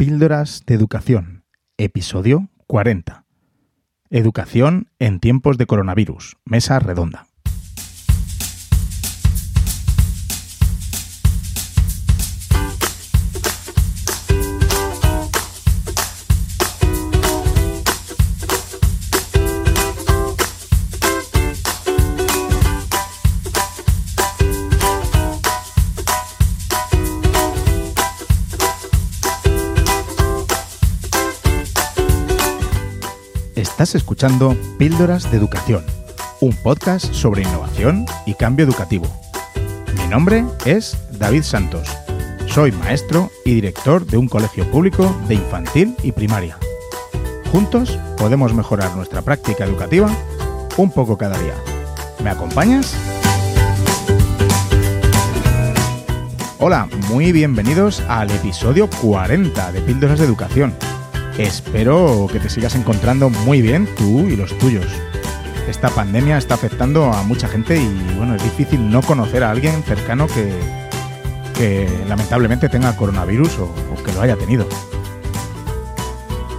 Píldoras de Educación, episodio 40. Educación en tiempos de coronavirus, mesa redonda. Estás escuchando Píldoras de Educación, un podcast sobre innovación y cambio educativo. Mi nombre es David Santos. Soy maestro y director de un colegio público de infantil y primaria. Juntos podemos mejorar nuestra práctica educativa un poco cada día. ¿Me acompañas? Hola, muy bienvenidos al episodio 40 de Píldoras de Educación Espero que te sigas encontrando muy bien tú y los tuyos. Esta pandemia está afectando a mucha gente y bueno, es difícil no conocer a alguien cercano que, que lamentablemente tenga coronavirus o, o que lo haya tenido.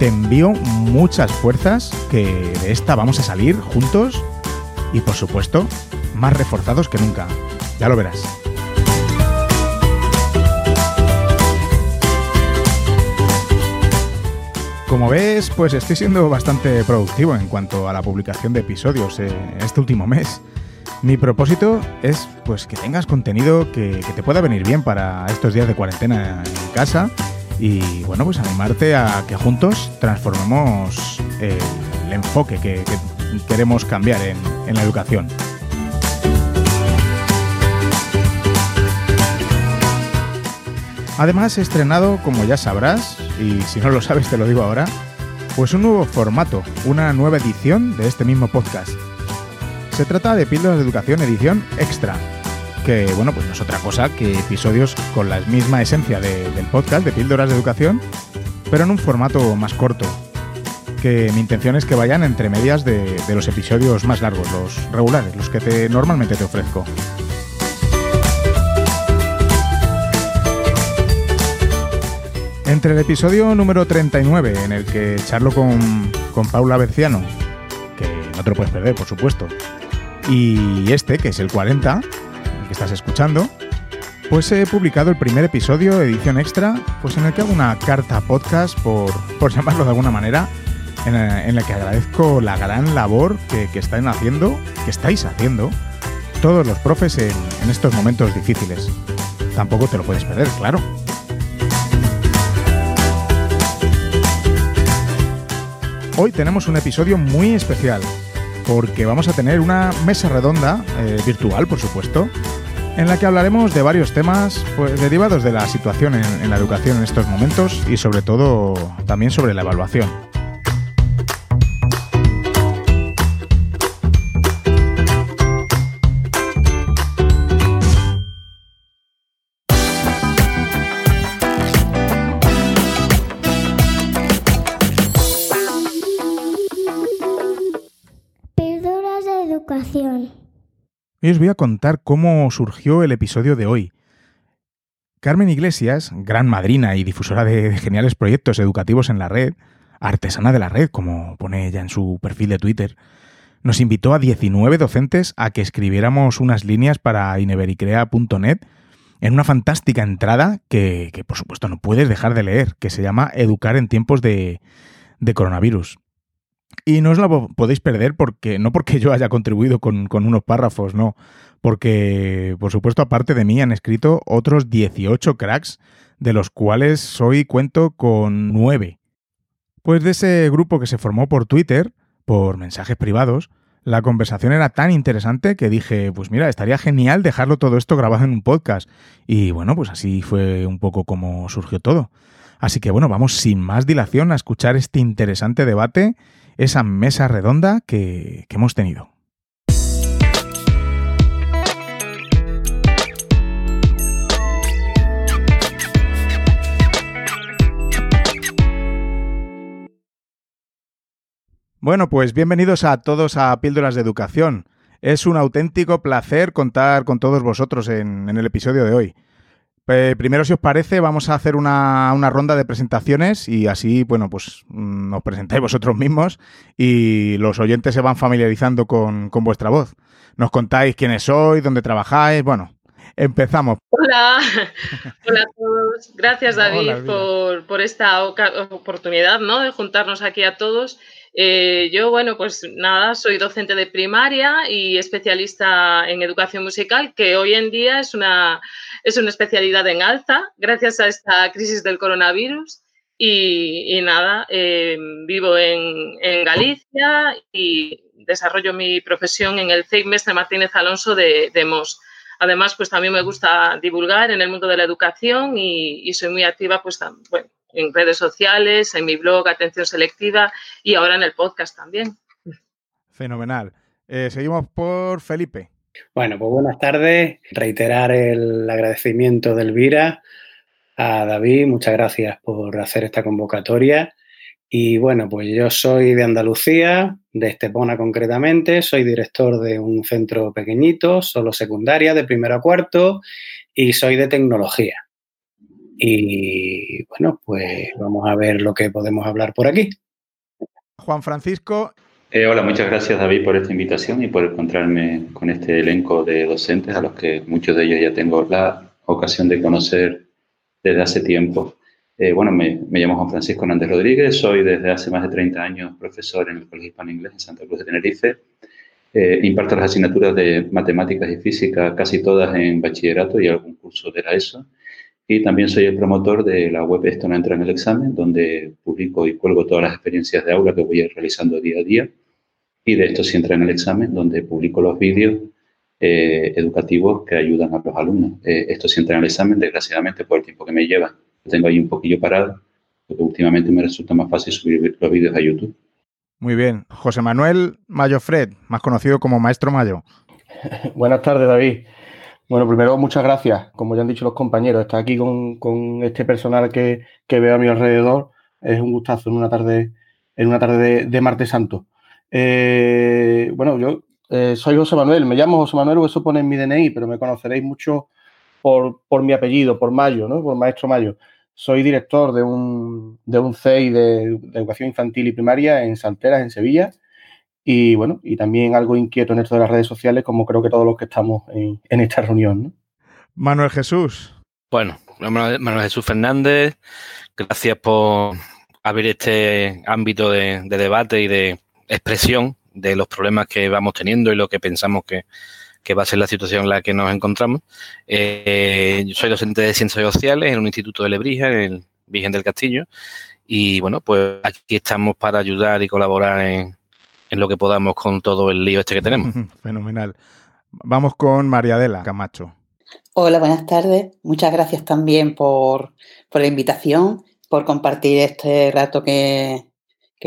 Te envío muchas fuerzas que de esta vamos a salir juntos y por supuesto más reforzados que nunca. Ya lo verás. Como ves, pues estoy siendo bastante productivo en cuanto a la publicación de episodios eh, este último mes. Mi propósito es pues que tengas contenido que, te pueda venir bien para estos días de cuarentena en casa y bueno, pues animarte a que juntos transformemos el, enfoque que, queremos cambiar en la educación. Además he estrenado, como ya sabrás, y si no lo sabes te lo digo ahora, pues un nuevo formato, una nueva edición de este mismo podcast. Se trata de Píldoras de Educación edición extra, que bueno, pues no es otra cosa que episodios con la misma esencia del podcast de Píldoras de Educación, pero en un formato más corto, que mi intención es que vayan entre medias de, de los episodios más largos, los regulares, los que te, normalmente te ofrezco. Entre el episodio número 39, en el que charlo con, Paula Berciano, que no te lo puedes perder, por supuesto, y este, que es el 40, el que estás escuchando, pues he publicado el primer episodio, edición extra, pues en el que hago una carta podcast, por, por llamarlo de alguna manera, en, en la que agradezco la gran labor que, que, están haciendo, que estáis haciendo, todos los profes en estos momentos difíciles. Tampoco te lo puedes perder, claro. Hoy tenemos un episodio muy especial porque vamos a tener una mesa redonda, eh, virtual por supuesto, en la que hablaremos de varios temas pues, derivados de la situación en la educación en estos momentos y sobre todo también sobre la evaluación. Hoy os voy a contar cómo surgió el episodio de hoy. Carmen Iglesias, gran madrina y difusora de geniales proyectos educativos en la red, artesana de la red, como pone ella en su perfil de Twitter, nos invitó a 19 docentes a que escribiéramos unas líneas para inevericrea.net en una fantástica entrada que, por supuesto no puedes dejar de leer, que se llama Educar en tiempos de coronavirus. Y no os la podéis perder porque, no porque yo haya contribuido con, unos párrafos, no. Porque, por supuesto, aparte de mí han escrito otros 18 cracks, de los cuales hoy cuento con 9. Pues de ese grupo que se formó por Twitter, por mensajes privados, la conversación era tan interesante que dije, pues mira, estaría genial dejarlo todo esto grabado en un podcast. Y bueno, pues así fue un poco como surgió todo. Así que bueno, vamos sin más dilación a escuchar este interesante debate esa mesa redonda que, que hemos tenido. Bueno, pues bienvenidos a todos a Píldoras de Educación. Es un auténtico placer contar con todos vosotros en, en, el episodio de hoy. Primero, si os parece, vamos a hacer una, ronda de presentaciones y así, bueno, pues nos mm, presentáis vosotros mismos y los oyentes se van familiarizando con, vuestra voz. Nos contáis quiénes sois, dónde trabajáis, bueno, empezamos. Hola, hola a todos. Gracias David por, por, esta oportunidad ¿no? de juntarnos aquí a todos. Eh, yo, bueno, pues nada, soy docente de primaria y especialista en educación musical, que hoy en día es una, es una especialidad en alza gracias a esta crisis del coronavirus. Y, nada, eh, vivo en, Galicia y desarrollo mi profesión en el CEIP Mestre Martínez Alonso de, de MOS. Además, pues también me gusta divulgar en el mundo de la educación y, y soy muy activa, pues bueno, en redes sociales, en mi blog Atención Selectiva y ahora en el podcast también. Fenomenal. Eh, seguimos por Felipe. Bueno, pues buenas tardes. Reiterar el agradecimiento de Elvira a David. Muchas gracias por hacer esta convocatoria. Y bueno, pues yo soy de Andalucía, de Estepona concretamente, soy director de un centro pequeñito, solo secundaria, de primero a cuarto, y soy de tecnología. Y bueno, pues vamos a ver lo que podemos hablar por aquí. Juan Francisco. Eh, hola, muchas gracias David por esta invitación y por encontrarme con este elenco de docentes a los que muchos de ellos ya tengo la ocasión de conocer desde hace tiempo. Eh, bueno, me, llamo Juan Francisco Hernández Rodríguez, soy desde hace más de 30 años profesor en el Colegio Hispano Inglés en Santa Cruz de Tenerife. Eh, imparto las asignaturas de matemáticas y física casi todas en bachillerato y algún curso de la ESO. Y también soy el promotor de la web Esto no entra en el examen, donde publico y cuelgo todas las experiencias de aula que voy realizando día a día. Y de Esto sí entra en el examen, donde publico los vídeos eh, educativos que ayudan a los alumnos. Eh, esto sí entra en el examen, desgraciadamente, por el tiempo que me lleva. tengo ahí un poquillo parado, porque últimamente me resulta más fácil subir los vídeos a YouTube. Muy bien. José Manuel Mayo Fred, más conocido como Maestro Mayo. Buenas tardes, David. Bueno, primero, muchas gracias. Como ya han dicho los compañeros, estar aquí con, este personal que, veo a mi alrededor es un gustazo en una tarde, en una tarde de, martes santo. Eh, bueno, yo eh, soy José Manuel, me llamo José Manuel, eso pone en mi DNI, pero me conoceréis mucho por, mi apellido, por Mayo, ¿no? Por Maestro Mayo. Soy director de un, de un CEI de, Educación Infantil y Primaria en Santeras, en Sevilla, y bueno, y también algo inquieto en esto de las redes sociales, como creo que todos los que estamos en, esta reunión. Manuel Jesús. Bueno, Manuel Jesús Fernández, gracias por abrir este ámbito de, debate y de expresión de los problemas que vamos teniendo y lo que pensamos que, va a ser la situación en la que nos encontramos. Eh, yo soy docente de Ciencias Sociales en un instituto de Lebrija, en el Virgen del Castillo, y bueno, pues aquí estamos para ayudar y colaborar en, en lo que podamos con todo el lío este que tenemos. Fenomenal. Vamos con María Adela Camacho. Hola, buenas tardes. Muchas gracias también por, la invitación, por compartir este rato que,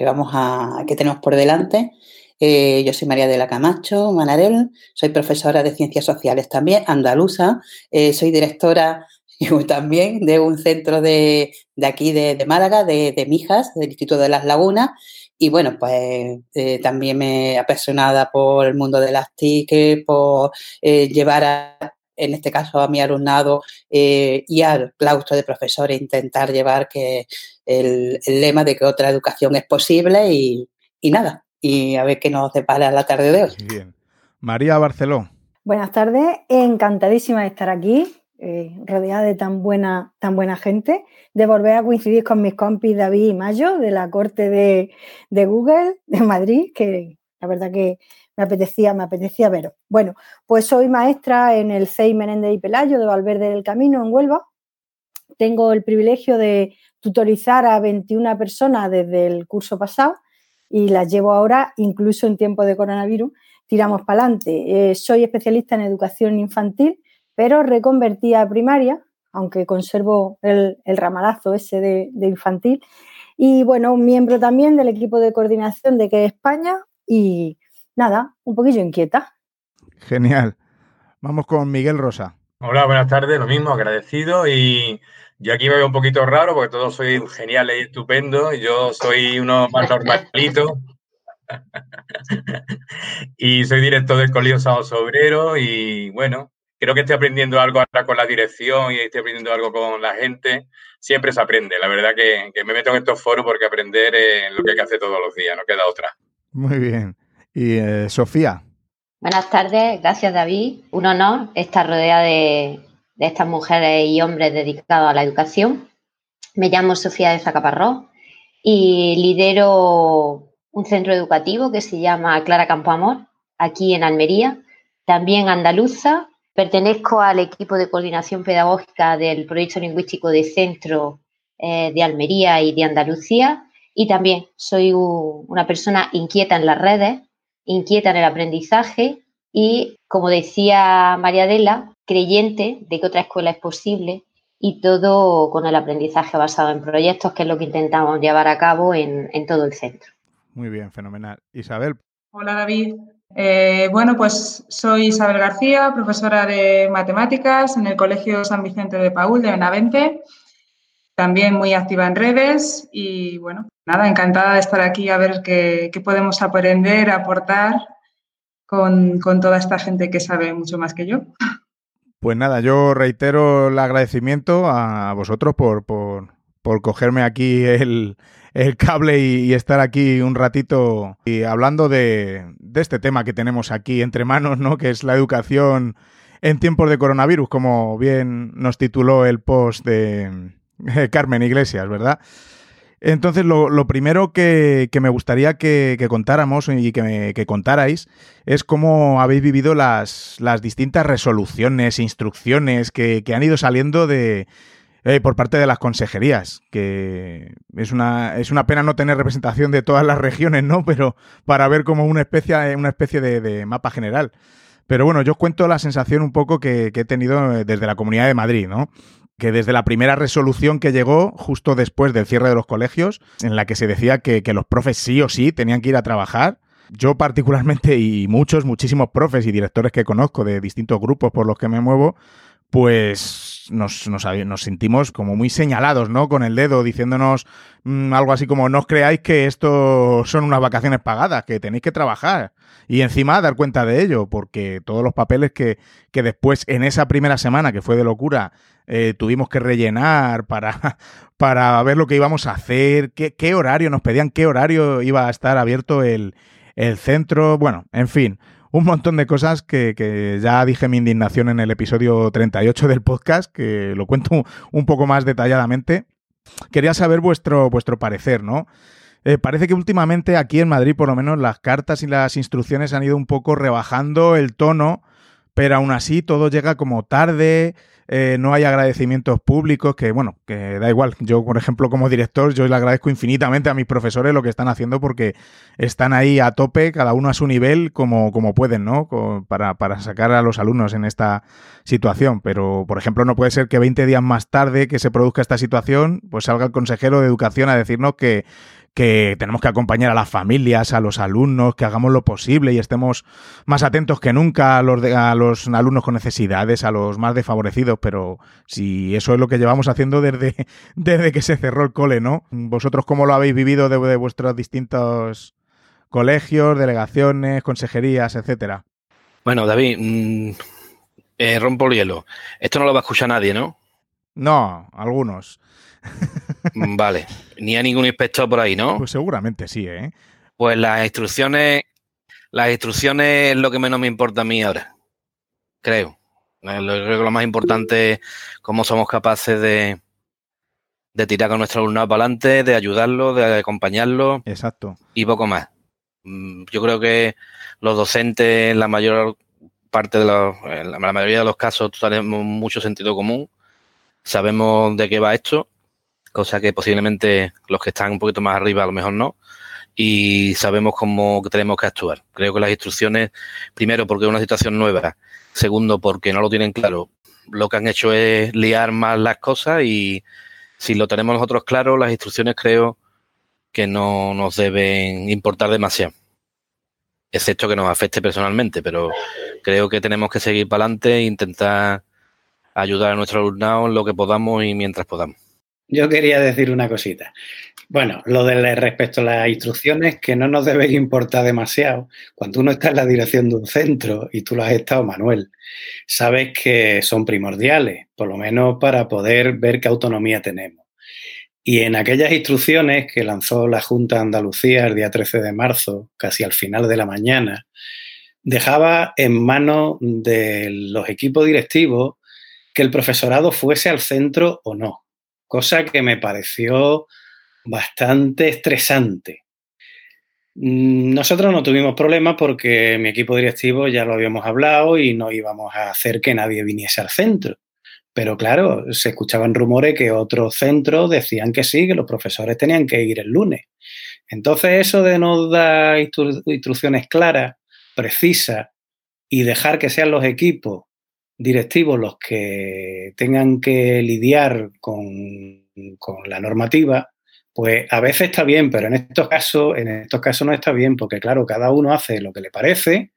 vamos a, que tenemos por delante. Eh, yo soy María Adela Camacho Manarel, soy profesora de Ciencias Sociales también, andaluza, eh, soy directora también de un centro de, aquí de, Málaga, de, de, Mijas, del Instituto de las Lagunas, y bueno, pues eh, también me apasionada por el mundo de las tickets, por eh, llevar a, en este caso a mi alumnado eh, y al claustro de profesores, intentar llevar que el, lema de que otra educación es posible y, nada, y a ver qué nos depara la tarde de hoy. Bien. María Barceló. Buenas tardes, encantadísima de estar aquí. Eh, rodeada de tan buena, tan buena gente, de volver a coincidir con mis compis David y Mayo de la corte de, Google de Madrid, que la verdad que me apetecía, me apetecía veros. Bueno, pues soy maestra en el CEI Menéndez y Pelayo de Valverde del Camino, en Huelva. Tengo el privilegio de tutorizar a 21 personas desde el curso pasado y las llevo ahora, incluso en tiempo de coronavirus, tiramos para adelante. Eh, soy especialista en educación infantil pero reconvertí a primaria, aunque conservo el, ramalazo ese de, infantil. Y bueno, miembro también del equipo de coordinación de que España y nada, un poquillo inquieta. Genial. Vamos con Miguel Rosa. Hola, buenas tardes, lo mismo, agradecido y yo aquí me veo un poquito raro porque todos sois geniales y estupendos y yo soy uno más normalito. y soy director del Colegio Sábado Obrero y bueno, creo que estoy aprendiendo algo ahora con la dirección y estoy aprendiendo algo con la gente. Siempre se aprende. La verdad que, me meto en estos foros porque aprender es lo que hay que hacer todos los días, no queda otra. Muy bien. Y eh, Sofía. Buenas tardes, gracias David. Un honor estar rodeada de, de estas mujeres y hombres dedicados a la educación. Me llamo Sofía de Zacaparrós y lidero un centro educativo que se llama Clara Campo Amor, aquí en Almería, también andaluza. Pertenezco al equipo de coordinación pedagógica del proyecto lingüístico de centro eh, de Almería y de Andalucía y también soy una persona inquieta en las redes, inquieta en el aprendizaje y, como decía María Adela, creyente de que otra escuela es posible y todo con el aprendizaje basado en proyectos, que es lo que intentamos llevar a cabo en, todo el centro. Muy bien, fenomenal. Isabel. Hola David. Eh, bueno, pues soy Isabel García, profesora de matemáticas en el Colegio San Vicente de Paul de Benavente, también muy activa en redes y bueno, nada, encantada de estar aquí a ver qué, podemos aprender, aportar con, con toda esta gente que sabe mucho más que yo. Pues nada, yo reitero el agradecimiento a vosotros por, por, por cogerme aquí el, cable y, estar aquí un ratito hablando de, este tema que tenemos aquí entre manos, ¿no? Que es la educación en tiempos de coronavirus, como bien nos tituló el post de Carmen Iglesias, ¿verdad? Entonces, lo, primero que, me gustaría que, contáramos y que, contarais es cómo habéis vivido las, distintas resoluciones, instrucciones que, han ido saliendo de, eh, por parte de las consejerías, que es una, es una pena no tener representación de todas las regiones, ¿no? Pero para ver como una especie, una especie de, de mapa general. Pero bueno, yo os cuento la sensación un poco que, he tenido desde la Comunidad de Madrid, ¿no? que desde la primera resolución que llegó justo después del cierre de los colegios, en la que se decía que, los profes sí o sí tenían que ir a trabajar, yo particularmente y muchos, muchísimos profes y directores que conozco de distintos grupos por los que me muevo, pues nos, sentimos como muy señalados, ¿no? Con el dedo, diciéndonos mm, algo así como, no os creáis que esto son unas vacaciones pagadas, que tenéis que trabajar. Y encima dar cuenta de ello, porque todos los papeles que, después, en esa primera semana, que fue de locura, eh, tuvimos que rellenar para, para ver lo que íbamos a hacer, qué, horario nos pedían, qué horario iba a estar abierto el centro, bueno, en fin un montón de cosas que, ya dije mi indignación en el episodio 38 del podcast, que lo cuento un poco más detalladamente. Quería saber vuestro, vuestro parecer, ¿no? Eh, parece que últimamente aquí en Madrid, por lo menos, las cartas y las instrucciones han ido un poco rebajando el tono, pero aún así todo llega como tarde, eh, no hay agradecimientos públicos, que bueno, que da igual. Yo, por ejemplo, como director, yo le agradezco infinitamente a mis profesores lo que están haciendo porque están ahí a tope, cada uno a su nivel, como, como pueden, ¿no? Para, para sacar a los alumnos en esta situación. Pero, por ejemplo, no puede ser que 20 días más tarde que se produzca esta situación, pues salga el consejero de educación a decirnos que que tenemos que acompañar a las familias, a los alumnos, que hagamos lo posible y estemos más atentos que nunca a los, a los alumnos con necesidades, a los más desfavorecidos, pero si eso es lo que llevamos haciendo desde, desde que se cerró el cole, ¿no? ¿Vosotros cómo lo habéis vivido de, vuestros distintos colegios, delegaciones, consejerías, etcétera? Bueno, David, mm, eh, rompo el hielo. Esto no lo va a escuchar nadie, ¿no? No, algunos. Mm, vale. Ni a ningún inspector por ahí, ¿no? Pues seguramente sí, ¿eh? Pues las instrucciones, las instrucciones es lo que menos me importa a mí ahora. Creo. Creo que lo más importante es cómo somos capaces de, de tirar con nuestro alumnado para adelante, de ayudarlo, de acompañarlo. Exacto. Y poco más. Mm, yo creo que los docentes, en la mayor parte de los, en la mayoría de los casos, tenemos mucho sentido común. Sabemos de qué va esto cosa que posiblemente los que están un poquito más arriba a lo mejor no, y sabemos cómo tenemos que actuar. Creo que las instrucciones, primero porque es una situación nueva, segundo porque no lo tienen claro, lo que han hecho es liar más las cosas y si lo tenemos nosotros claro, las instrucciones creo que no nos deben importar demasiado, excepto que nos afecte personalmente, pero creo que tenemos que seguir para adelante e intentar ayudar a nuestro alumnado en lo que podamos y mientras podamos. Yo quería decir una cosita. Bueno, lo de respecto a las instrucciones, que no nos debe importar demasiado. Cuando uno está en la dirección de un centro, y tú lo has estado, Manuel, sabes que son primordiales, por lo menos para poder ver qué autonomía tenemos. Y en aquellas instrucciones que lanzó la Junta de Andalucía el día 13 de marzo, casi al final de la mañana, dejaba en manos de los equipos directivos que el profesorado fuese al centro o no, cosa que me pareció bastante estresante. Mm, nosotros no tuvimos problemas porque mi equipo directivo ya lo habíamos hablado y no íbamos a hacer que nadie viniese al centro. Pero claro, se escuchaban rumores que otros centros decían que sí, que los profesores tenían que ir el lunes. Entonces eso de no dar instrucciones claras, precisas y dejar que sean los equipos directivos los que tengan que lidiar con, con la normativa, pues a veces está bien, pero en estos casos, en estos casos no está bien, porque claro, cada uno hace lo que le parece,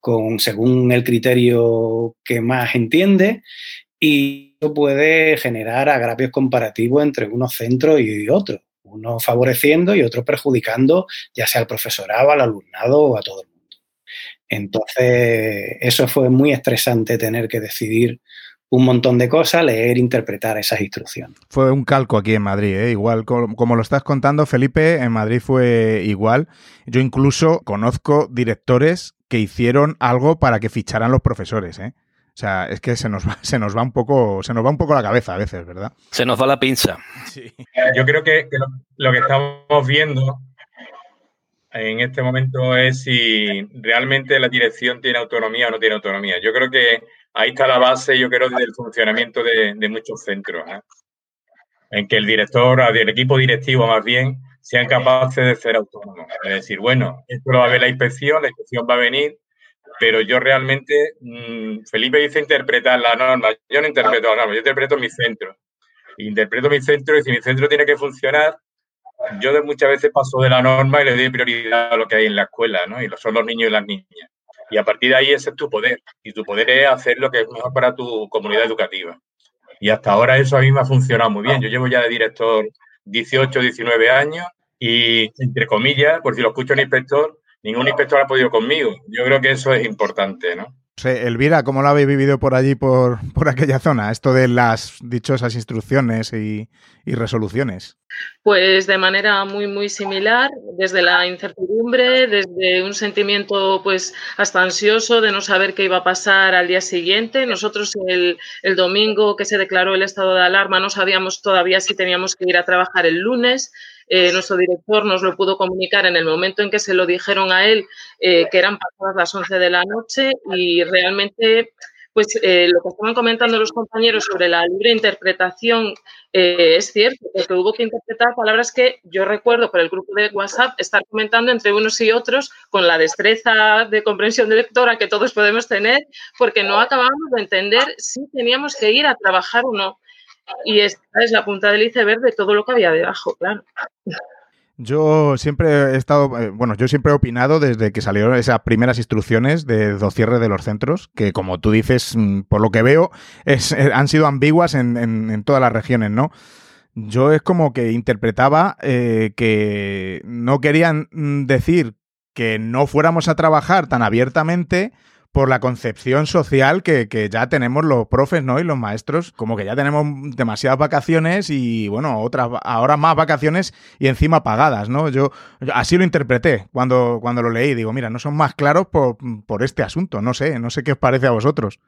con, según el criterio que más entiende, y eso puede generar agravios comparativos entre unos centros y otros, unos favoreciendo y otros perjudicando, ya sea al profesorado, al alumnado o a todo el mundo. Entonces, eso fue muy estresante tener que decidir un montón de cosas, leer, interpretar esas instrucciones. Fue un calco aquí en Madrid, ¿eh? igual como, lo estás contando, Felipe, en Madrid fue igual. Yo incluso conozco directores que hicieron algo para que ficharan los profesores, ¿eh? O sea, es que se nos va, se nos va un poco, se nos va un poco la cabeza a veces, ¿verdad? Se nos va la pinza. Yo creo que, lo, que estamos viendo en este momento es si realmente la dirección tiene autonomía o no tiene autonomía. Yo creo que ahí está la base, yo creo, del funcionamiento de, muchos centros, ¿eh? en que el director, el equipo directivo más bien, sean capaces de ser autónomos. Es decir, bueno, esto lo va a ver la inspección, la inspección va a venir, pero yo realmente, mm, Felipe dice interpretar la norma, yo no interpreto la norma, yo interpreto mi centro. Interpreto mi centro y si mi centro tiene que funcionar, yo muchas veces paso de la norma y le doy prioridad a lo que hay en la escuela, ¿no? Y son los niños y las niñas. Y a partir de ahí ese es tu poder. Y tu poder es hacer lo que es mejor para tu comunidad educativa. Y hasta ahora eso a mí me ha funcionado muy bien. Yo llevo ya de director 18, 19 años y, entre comillas, por si lo escucho un inspector, ningún inspector ha podido conmigo. Yo creo que eso es importante, ¿no? Elvira, ¿cómo lo habéis vivido por allí, por, por aquella zona? Esto de las dichosas instrucciones y, y, resoluciones. Pues de manera muy, muy similar, desde la incertidumbre, desde un sentimiento pues hasta ansioso de no saber qué iba a pasar al día siguiente. Nosotros el, el domingo que se declaró el estado de alarma no sabíamos todavía si teníamos que ir a trabajar el lunes. Eh, nuestro director nos lo pudo comunicar en el momento en que se lo dijeron a él, eh, que eran pasadas las 11 de la noche y realmente pues eh, lo que estaban comentando los compañeros sobre la libre interpretación es cierto, porque hubo que interpretar palabras que yo recuerdo por el grupo de WhatsApp estar comentando entre unos y otros con la destreza de comprensión de lectora que todos podemos tener, porque no acabamos de entender si teníamos que ir a trabajar o no. Y esta es la punta del iceberg de todo lo que había debajo, claro. Yo siempre he estado, eh, bueno, yo siempre he opinado desde que salieron esas primeras instrucciones de cierre de los centros, que como tú dices, mm, por lo que veo, es, eh, han sido ambiguas en, todas las regiones, ¿no? Yo es como que interpretaba eh, que no querían mm, decir que no fuéramos a trabajar tan abiertamente, por la concepción social que, ya tenemos los profes, ¿no? Y los maestros, como que ya tenemos demasiadas vacaciones y, bueno, otras, ahora más vacaciones y encima pagadas, ¿no? Yo, así lo interpreté cuando, cuando lo leí. Digo, mira, no son más claros por, por este asunto. No sé, no sé qué os parece a vosotros.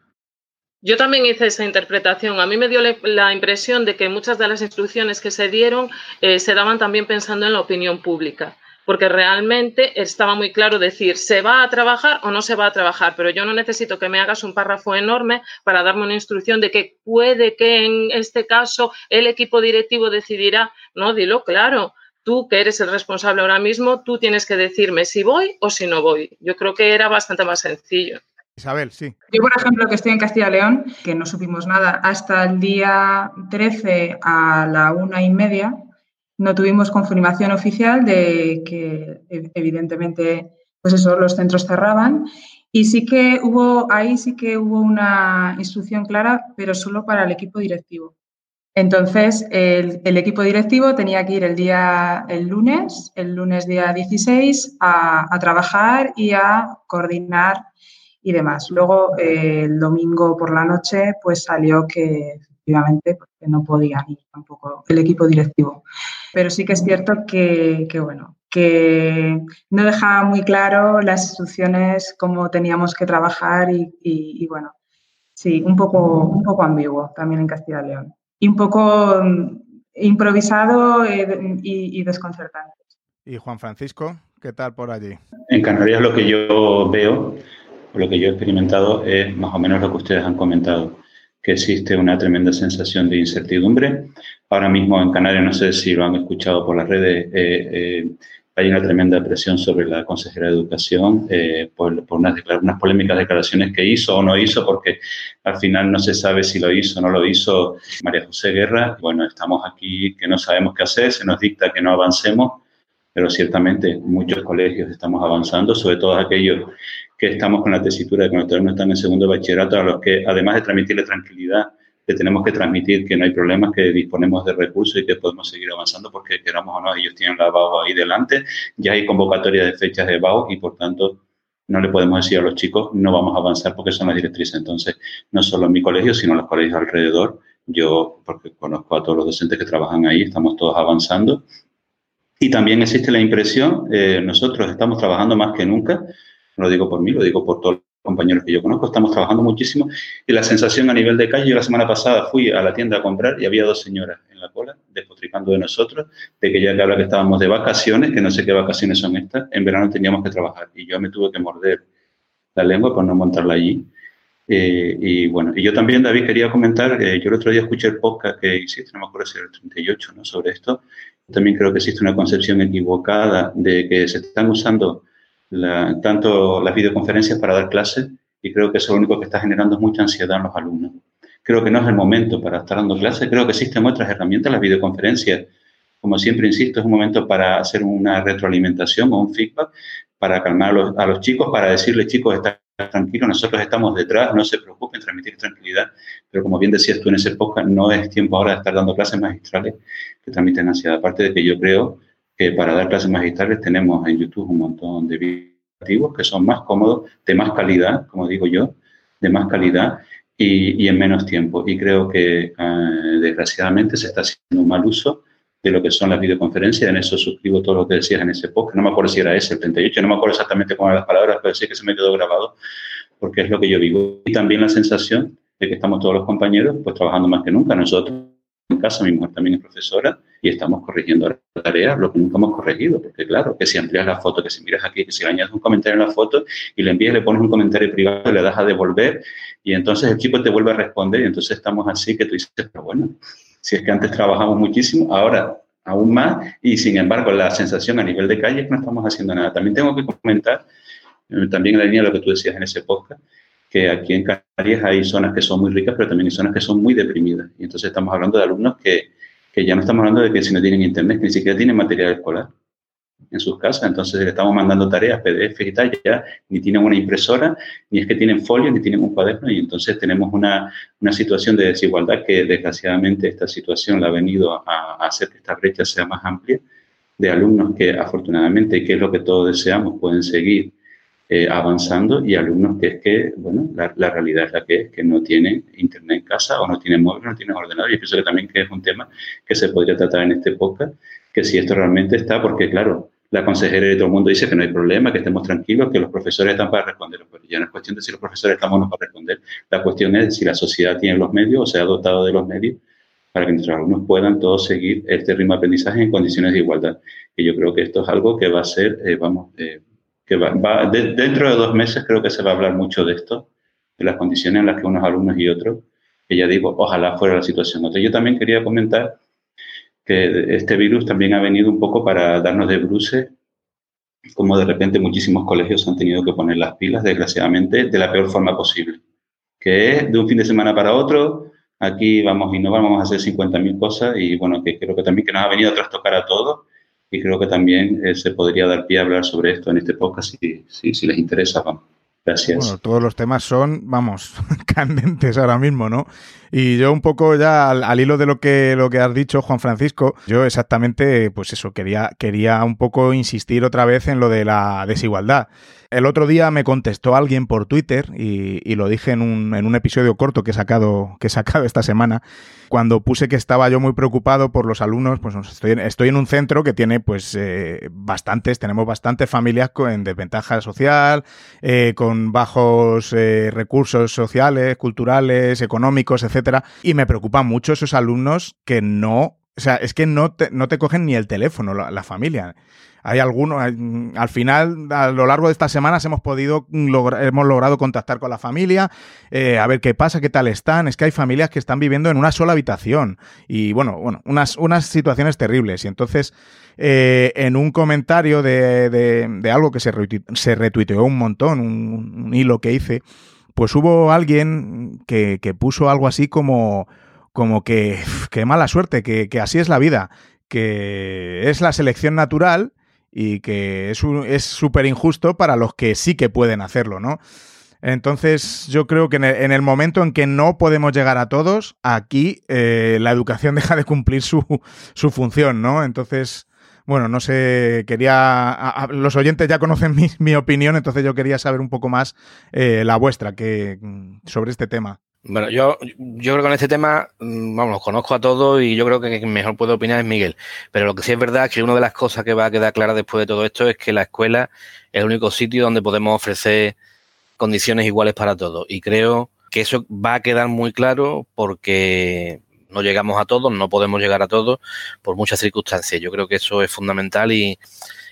Yo también hice esa interpretación. A mí me dio la impresión de que muchas de las instrucciones que se dieron eh, se daban también pensando en la opinión pública porque realmente estaba muy claro decir, ¿se va a trabajar o no se va a trabajar? Pero yo no necesito que me hagas un párrafo enorme para darme una instrucción de que puede que en este caso el equipo directivo decidirá. No, dilo claro. Tú, que eres el responsable ahora mismo, tú tienes que decirme si voy o si no voy. Yo creo que era bastante más sencillo. Isabel, sí. Yo, por ejemplo, que estoy en Castilla y León, que no supimos nada hasta el día 13 a la una y media, no tuvimos confirmación oficial de que evidentemente pues eso, los centros cerraban y sí que hubo, ahí sí que hubo una instrucción clara, pero solo para el equipo directivo. Entonces, el, equipo directivo tenía que ir el día, el lunes, el lunes día 16, a, trabajar y a coordinar y demás. Luego, el domingo por la noche, pues salió que efectivamente pues, no podía ir tampoco el equipo directivo. Pero sí que es cierto que, bueno, que no dejaba muy claro las instrucciones, cómo teníamos que trabajar y, y bueno, sí, un poco, un poco ambiguo también en Castilla y León y un poco mm, improvisado eh, y, desconcertante. ¿Y Juan Francisco, qué tal por allí? En Canarias lo que yo veo, lo que yo he experimentado es más o menos lo que ustedes han comentado, que existe una tremenda sensación de incertidumbre. Ahora mismo en Canarias, no sé si lo han escuchado por las redes, eh, eh, hay una tremenda presión sobre la consejera de Educación eh, por, unas, unas, polémicas declaraciones que hizo o no hizo, porque al final no se sabe si lo hizo o no lo hizo María José Guerra. Bueno, estamos aquí que no sabemos qué hacer, se nos dicta que no avancemos, pero ciertamente muchos colegios estamos avanzando, sobre todo aquellos que estamos con la tesitura de nuestros alumnos están en segundo bachillerato, a los que además de transmitirle tranquilidad, que tenemos que transmitir que no hay problemas, que disponemos de recursos y que podemos seguir avanzando porque queramos o no, ellos tienen la BAO ahí delante, ya hay convocatoria de fechas de BAO y por tanto no le podemos decir a los chicos no vamos a avanzar porque son las directrices. Entonces, no solo en mi colegio, sino en los colegios alrededor, yo, porque conozco a todos los docentes que trabajan ahí, estamos todos avanzando. Y también existe la impresión, eh, nosotros estamos trabajando más que nunca, no lo digo por mí, lo digo por todos compañeros que yo conozco, estamos trabajando muchísimo y la sensación a nivel de calle, yo la semana pasada fui a la tienda a comprar y había dos señoras en la cola despotricando de nosotros, de que ya que habla que estábamos de vacaciones, que no sé qué vacaciones son estas, en verano teníamos que trabajar y yo me tuve que morder la lengua por no montarla allí. Eh, y bueno, y yo también, David, quería comentar, que yo el otro día escuché el podcast que hiciste, no me acuerdo si era el 38, ¿no? Sobre esto. También creo que existe una concepción equivocada de que se están usando tanto las videoconferencias para dar clases y creo que eso lo único que está generando mucha ansiedad en los alumnos. Creo que no es el momento para estar dando clases, creo que existen otras herramientas, las videoconferencias, como siempre insisto, es un momento para hacer una retroalimentación o un feedback, para calmar a los, chicos, para decirles, chicos, están tranquilos, nosotros estamos detrás, no se preocupen, transmitir tranquilidad, pero como bien decías tú en ese podcast, no es tiempo ahora de estar dando clases magistrales que transmiten ansiedad. Aparte de que yo creo que para dar clases magistrales tenemos en YouTube un montón de vídeos que son más cómodos, de más calidad, como digo yo, de más calidad y, en menos tiempo. Y creo que eh, desgraciadamente se está haciendo un mal uso de lo que son las videoconferencias. En eso suscribo todo lo que decías en ese post, que no me acuerdo si era ese, el 38, no me acuerdo exactamente cómo eran las palabras, pero sí que se me quedó grabado porque es lo que yo vivo. Y también la sensación de que estamos todos los compañeros pues trabajando más que nunca. Nosotros en casa, mi mujer también es profesora y estamos corrigiendo la tarea, lo que nunca hemos corregido, porque claro, que si amplias la foto, que si miras aquí, que si le añades un comentario en la foto y le envías, le pones un comentario privado, le das a devolver y entonces el chico te vuelve a responder y entonces estamos así que tú dices, pero bueno, si es que antes trabajamos muchísimo, ahora aún más y sin embargo la sensación a nivel de calle es que no estamos haciendo nada. También tengo que comentar, eh, también en la línea de lo que tú decías en ese podcast, que aquí en Canarias hay zonas que son muy ricas, pero también hay zonas que son muy deprimidas. Y entonces estamos hablando de alumnos que, que ya no estamos hablando de que si no tienen internet, que ni siquiera tienen material escolar en sus casas, entonces le estamos mandando tareas, PDF y tal, ya ni tienen una impresora, ni es que tienen folios, ni tienen un cuaderno, y entonces tenemos una, una situación de desigualdad que desgraciadamente esta situación la ha venido a, a hacer que esta brecha sea más amplia de alumnos que afortunadamente, que es lo que todos deseamos, pueden seguir eh, avanzando y alumnos que es que, bueno, la, la, realidad es la que es, que no tienen internet en casa o no tienen móvil, no tienen ordenador. Y pienso que también que es un tema que se podría tratar en este podcast, que si esto realmente está, porque claro, la consejera de todo el mundo dice que no hay problema, que estemos tranquilos, que los profesores están para responder, pero ya no es cuestión de si los profesores estamos o no para responder. La cuestión es si la sociedad tiene los medios o se ha dotado de los medios para que nuestros alumnos puedan todos seguir este ritmo de aprendizaje en condiciones de igualdad. Y yo creo que esto es algo que va a ser, eh, vamos, eh, que va, dentro de dos meses creo que se va a hablar mucho de esto, de las condiciones en las que unos alumnos y otros, que ya digo, ojalá fuera la situación. Entonces yo también quería comentar que este virus también ha venido un poco para darnos de bruces, como de repente muchísimos colegios han tenido que poner las pilas, desgraciadamente, de la peor forma posible, que es de un fin de semana para otro, aquí vamos a innovar, vamos a hacer 50.000 cosas y bueno, que creo que también que nos ha venido a trastocar a todos y creo que también eh, se podría dar pie a hablar sobre esto en este podcast si, si, si les interesa. Vamos. Gracias. Bueno, todos los temas son, vamos, candentes ahora mismo, ¿no? Y yo un poco ya al, hilo de lo que, lo que has dicho, Juan Francisco, yo exactamente, pues eso, quería, quería un poco insistir otra vez en lo de la desigualdad. El otro día me contestó alguien por Twitter y, lo dije en un, en un, episodio corto que he, sacado, que he sacado esta semana, cuando puse que estaba yo muy preocupado por los alumnos, pues estoy, en un centro que tiene pues eh, bastantes, tenemos bastantes familias con desventaja social, eh, con bajos eh, recursos sociales, culturales, económicos, etcétera, y me preocupan mucho esos alumnos que no o sea, es que no te, no te cogen ni el teléfono la, familia. Hay algunos, al final, a lo largo de estas semanas hemos podido lograr, hemos logrado contactar con la familia, eh, a ver qué pasa, qué tal están. Es que hay familias que están viviendo en una sola habitación y bueno, bueno, unas, unas situaciones terribles. Y entonces, eh, en un comentario de, de, algo que se, se retuiteó un montón, un, hilo que hice, pues hubo alguien que, que puso algo así como como que qué mala suerte, que, así es la vida, que es la selección natural y que es súper injusto para los que sí que pueden hacerlo, ¿no? Entonces, yo creo que en el, momento en que no podemos llegar a todos, aquí eh, la educación deja de cumplir su, su, función, ¿no? Entonces, bueno, no sé, quería. los oyentes ya conocen mi, opinión, entonces yo quería saber un poco más eh, la vuestra que, sobre este tema. Bueno, yo, yo creo que con este tema, mm, vamos, los conozco a todos y yo creo que quien mejor puede opinar es Miguel. Pero lo que sí es verdad es que una de las cosas que va a quedar clara después de todo esto es que la escuela es el único sitio donde podemos ofrecer condiciones iguales para todos. Y creo que eso va a quedar muy claro porque no llegamos a todos, no podemos llegar a todos por muchas circunstancias. Yo creo que eso es fundamental y,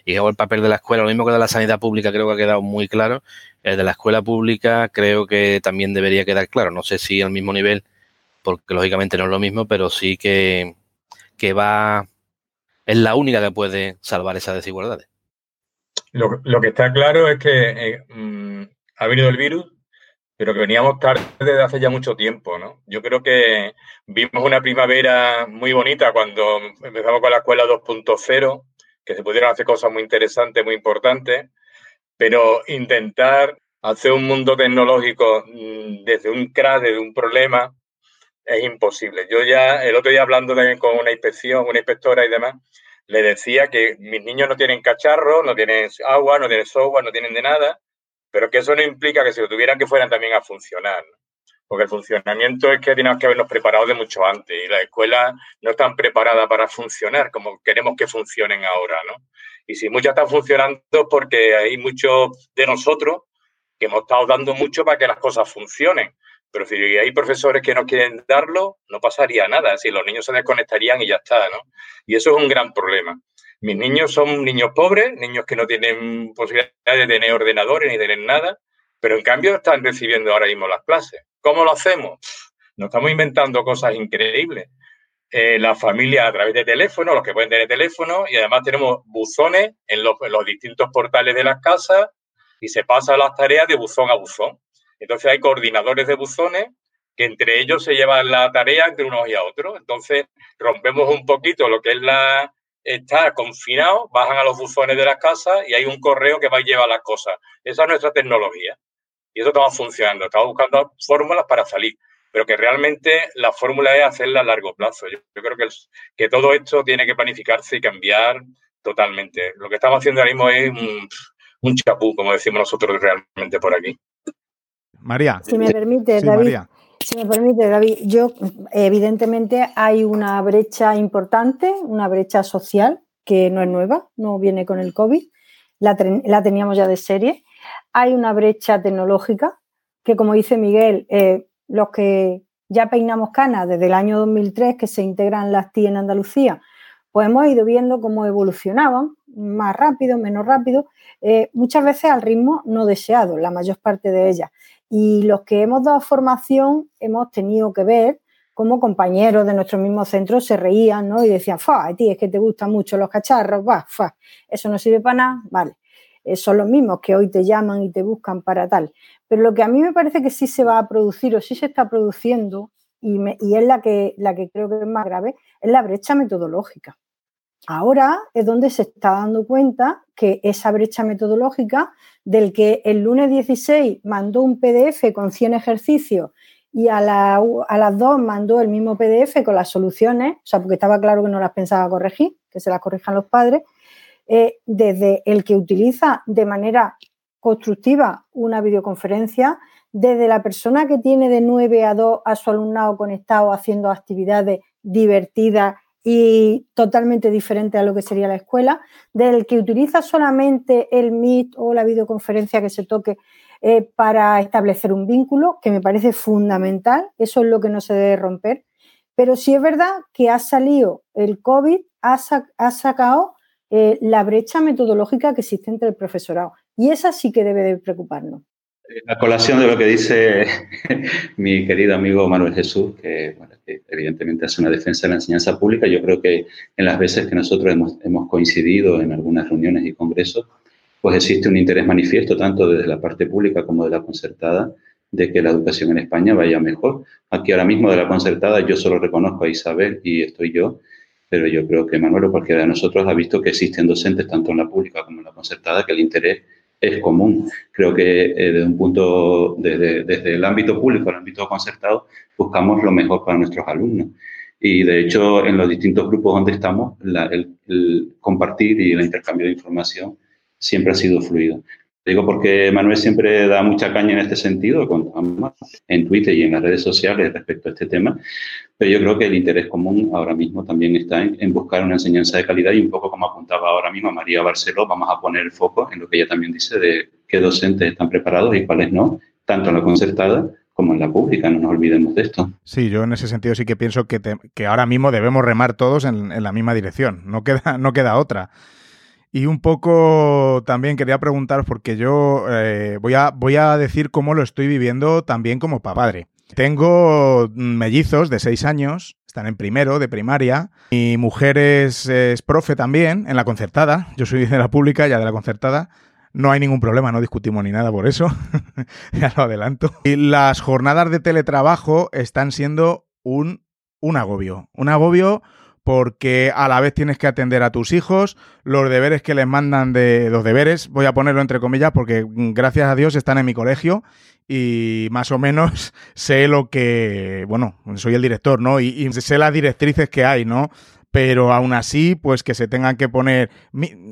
y el papel de la escuela, lo mismo que de la sanidad pública, creo que ha quedado muy claro. El de la escuela pública creo que también debería quedar claro. No sé si al mismo nivel, porque lógicamente no es lo mismo, pero sí que, que va, es la única que puede salvar esas desigualdades. Lo, lo que está claro es que eh, mm, ha venido el virus, pero que veníamos tarde desde hace ya mucho tiempo, ¿no? Yo creo que vimos una primavera muy bonita cuando empezamos con la escuela 2.0 que se pudieron hacer cosas muy interesantes, muy importantes, pero intentar hacer un mundo tecnológico mm, desde un crash, desde un problema, es imposible. Yo ya, el otro día hablando también con una inspección, una inspectora y demás, le decía que mis niños no tienen cacharro, no tienen agua, no tienen software, no tienen de nada, pero que eso no implica que si lo tuvieran que fueran también a funcionar porque el funcionamiento es que tenemos que habernos preparado de mucho antes y las escuelas no están preparadas para funcionar como queremos que funcionen ahora, ¿no? Y si muchas están funcionando porque hay muchos de nosotros que hemos estado dando mucho para que las cosas funcionen. Pero si hay profesores que no quieren darlo, no pasaría nada. Si los niños se desconectarían y ya está, ¿no? Y eso es un gran problema. Mis niños son niños pobres, niños que no tienen posibilidad de tener ordenadores ni de tener nada, pero en cambio están recibiendo ahora mismo las clases. ¿Cómo lo hacemos? Nos estamos inventando cosas increíbles. Eh, la familia a través de teléfono, los que pueden tener teléfono, y además tenemos buzones en los, distintos portales de las casas y se pasan las tareas de buzón a buzón. Entonces hay coordinadores de buzones que entre ellos se llevan la tarea entre unos y a otros. Entonces rompemos un poquito lo que es la está confinado, bajan a los buzones de las casas y hay un correo que va y lleva las cosas. Esa es nuestra tecnología. Y eso estaba funcionando. Estaba buscando fórmulas para salir. Pero que realmente la fórmula es hacerla a largo plazo. Yo, creo que, que todo esto tiene que planificarse y cambiar totalmente. Lo que estamos haciendo ahora mismo es un, chapú, como decimos nosotros realmente por aquí. María. Si me permite, David. Si me permite, David, yo evidentemente hay una brecha importante, una brecha social que no es nueva, no viene con el COVID, la, la teníamos ya de serie hay una brecha tecnológica que, como dice Miguel, eh, los que ya peinamos canas desde el año 2003 que se integran las TI en Andalucía, pues hemos ido viendo cómo evolucionaban, más rápido, menos rápido, eh, muchas veces al ritmo no deseado, la mayor parte de ellas. Y los que hemos dado formación hemos tenido que ver cómo compañeros de nuestro mismo centro se reían ¿no? y decían, fa, a ti es que te gustan mucho los cacharros, va, fa, eso no sirve para nada, vale. Eh, son los mismos que hoy te llaman y te buscan para tal. Pero lo que a mí me parece que sí se va a producir o sí se está produciendo, y, es la que, la que creo que es más grave, es la brecha metodológica. Ahora es donde se está dando cuenta que esa brecha metodológica del que el lunes 16 mandó un PDF con 100 ejercicios y a, las dos mandó el mismo PDF con las soluciones, o sea, porque estaba claro que no las pensaba corregir, que se las corrijan los padres, desde el que utiliza de manera constructiva una videoconferencia, desde la persona que tiene de 9 a 2 a su alumnado conectado haciendo actividades divertidas y totalmente diferente a lo que sería la escuela, del que utiliza solamente el Meet o la videoconferencia que se toque eh, para establecer un vínculo, que me parece fundamental, eso es lo que no se debe romper, pero sí es verdad que ha salido el COVID, ha, sacado eh, la brecha metodológica que existe entre el profesorado y esa sí que debe de preocuparnos. A colación de lo que dice mi querido amigo Manuel Jesús, que, evidentemente hace una defensa de la enseñanza pública, yo creo que en las veces que nosotros hemos, hemos, coincidido en algunas reuniones y congresos, pues existe un interés manifiesto tanto desde la parte pública como de la concertada de que la educación en España vaya mejor. Aquí ahora mismo de la concertada yo solo reconozco a Isabel y estoy yo, pero yo creo que Manuel o cualquiera de nosotros ha visto que existen docentes tanto en la pública como en la concertada que el interés es común. Creo que eh, desde un punto, desde, desde, el ámbito público al ámbito concertado, buscamos lo mejor para nuestros alumnos. Y de hecho, en los distintos grupos donde estamos, el, compartir y el intercambio de información siempre ha sido fluido. Digo porque Manuel siempre da mucha caña en este sentido, en Twitter y en las redes sociales respecto a este tema, pero yo creo que el interés común ahora mismo también está en, buscar una enseñanza de calidad y un poco como apuntaba ahora mismo María Barceló, vamos a poner el foco en lo que ella también dice de qué docentes están preparados y cuáles no, tanto en la concertada como en la pública, no nos olvidemos de esto. Sí, yo en ese sentido sí que pienso que, que ahora mismo debemos remar todos en, en, la misma dirección, no queda, no queda otra. Y un poco también quería preguntar, porque yo eh, voy, a, voy a decir cómo lo estoy viviendo también como padre. Tengo mellizos de seis años, están en primero de primaria. Mi mujer es, es, profe también en la concertada. Yo soy de la pública, ya de la concertada. No hay ningún problema, no discutimos ni nada por eso. ya lo adelanto. Y las jornadas de teletrabajo están siendo un, un agobio. Un agobio porque a la vez tienes que atender a tus hijos, los deberes que les mandan de los deberes, voy a ponerlo entre comillas porque mm, gracias a Dios están en mi colegio y más o menos sé lo que, bueno, soy el director, ¿no? Y, y sé las directrices que hay, ¿no? Pero aún así, pues que se tengan que poner,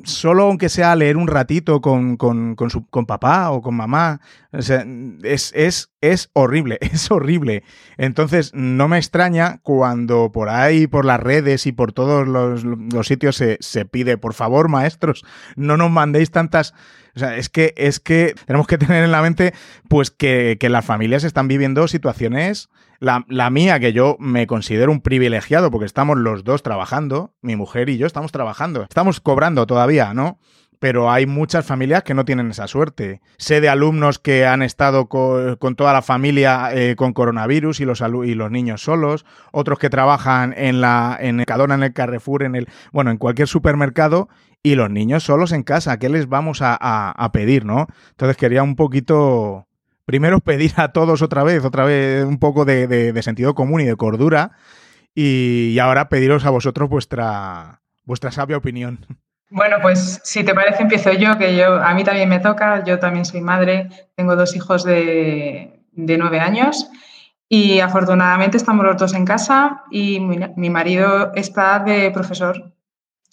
solo aunque sea leer un ratito con, con, con, su, con papá o con mamá, es, es, es horrible, es horrible. Entonces, no me extraña cuando por ahí, por las redes y por todos los, los sitios se, se pide, por favor, maestros, no nos mandéis tantas... O sea, es que, es que tenemos que tener en la mente, pues, que, que las familias están viviendo situaciones la, mía, que yo me considero un privilegiado porque estamos los dos trabajando, mi mujer y yo estamos trabajando, estamos cobrando todavía, ¿no? Pero hay muchas familias que no tienen esa suerte. Sé de alumnos que han estado con, toda la familia eh, con coronavirus y los, y niños solos, otros que trabajan en la el Cadona, en el Carrefour, en el bueno, en cualquier supermercado y los niños solos en casa. ¿Qué les vamos a, a pedir, no? Entonces quería un poquito primero pedir a todos otra vez, otra vez un poco de, sentido común y de cordura, y, ahora pediros a vosotros vuestra, vuestra sabia opinión. Bueno, pues si te parece empiezo yo, que yo a mí también me toca, yo también soy madre, tengo dos hijos de, nueve años y afortunadamente estamos los dos en casa y mi marido está de profesor,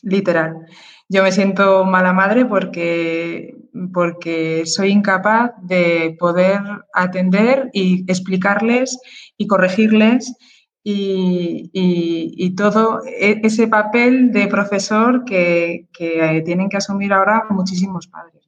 literal. Yo me siento mala madre porque, porque soy incapaz de poder atender y explicarles y corregirles y, todo e, ese papel de profesor que, tienen que asumir ahora muchísimos padres.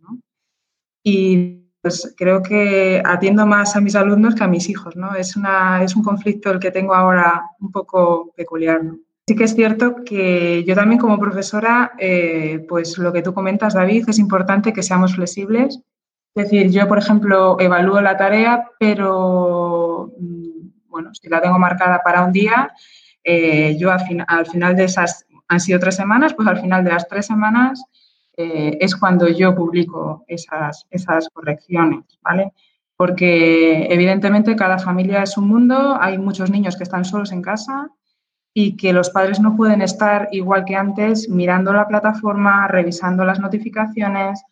Y pues creo que atiendo más a mis alumnos que a mis hijos. ¿no? Es, una, es un conflicto el que tengo ahora un poco peculiar. Sí que es cierto que yo también como profesora, eh, pues lo que tú comentas, David, es importante que seamos flexibles. Es decir, yo, por ejemplo, evalúo la tarea, pero, mm, bueno, si la tengo marcada para un día, eh, yo al, final de esas, han sido tres semanas, pues al final de las tres semanas eh, es cuando yo publico esas, esas correcciones, ¿vale? Porque evidentemente cada familia es un mundo, hay muchos niños que están solos en casa y que los padres no pueden estar igual que antes mirando la plataforma, revisando las notificaciones.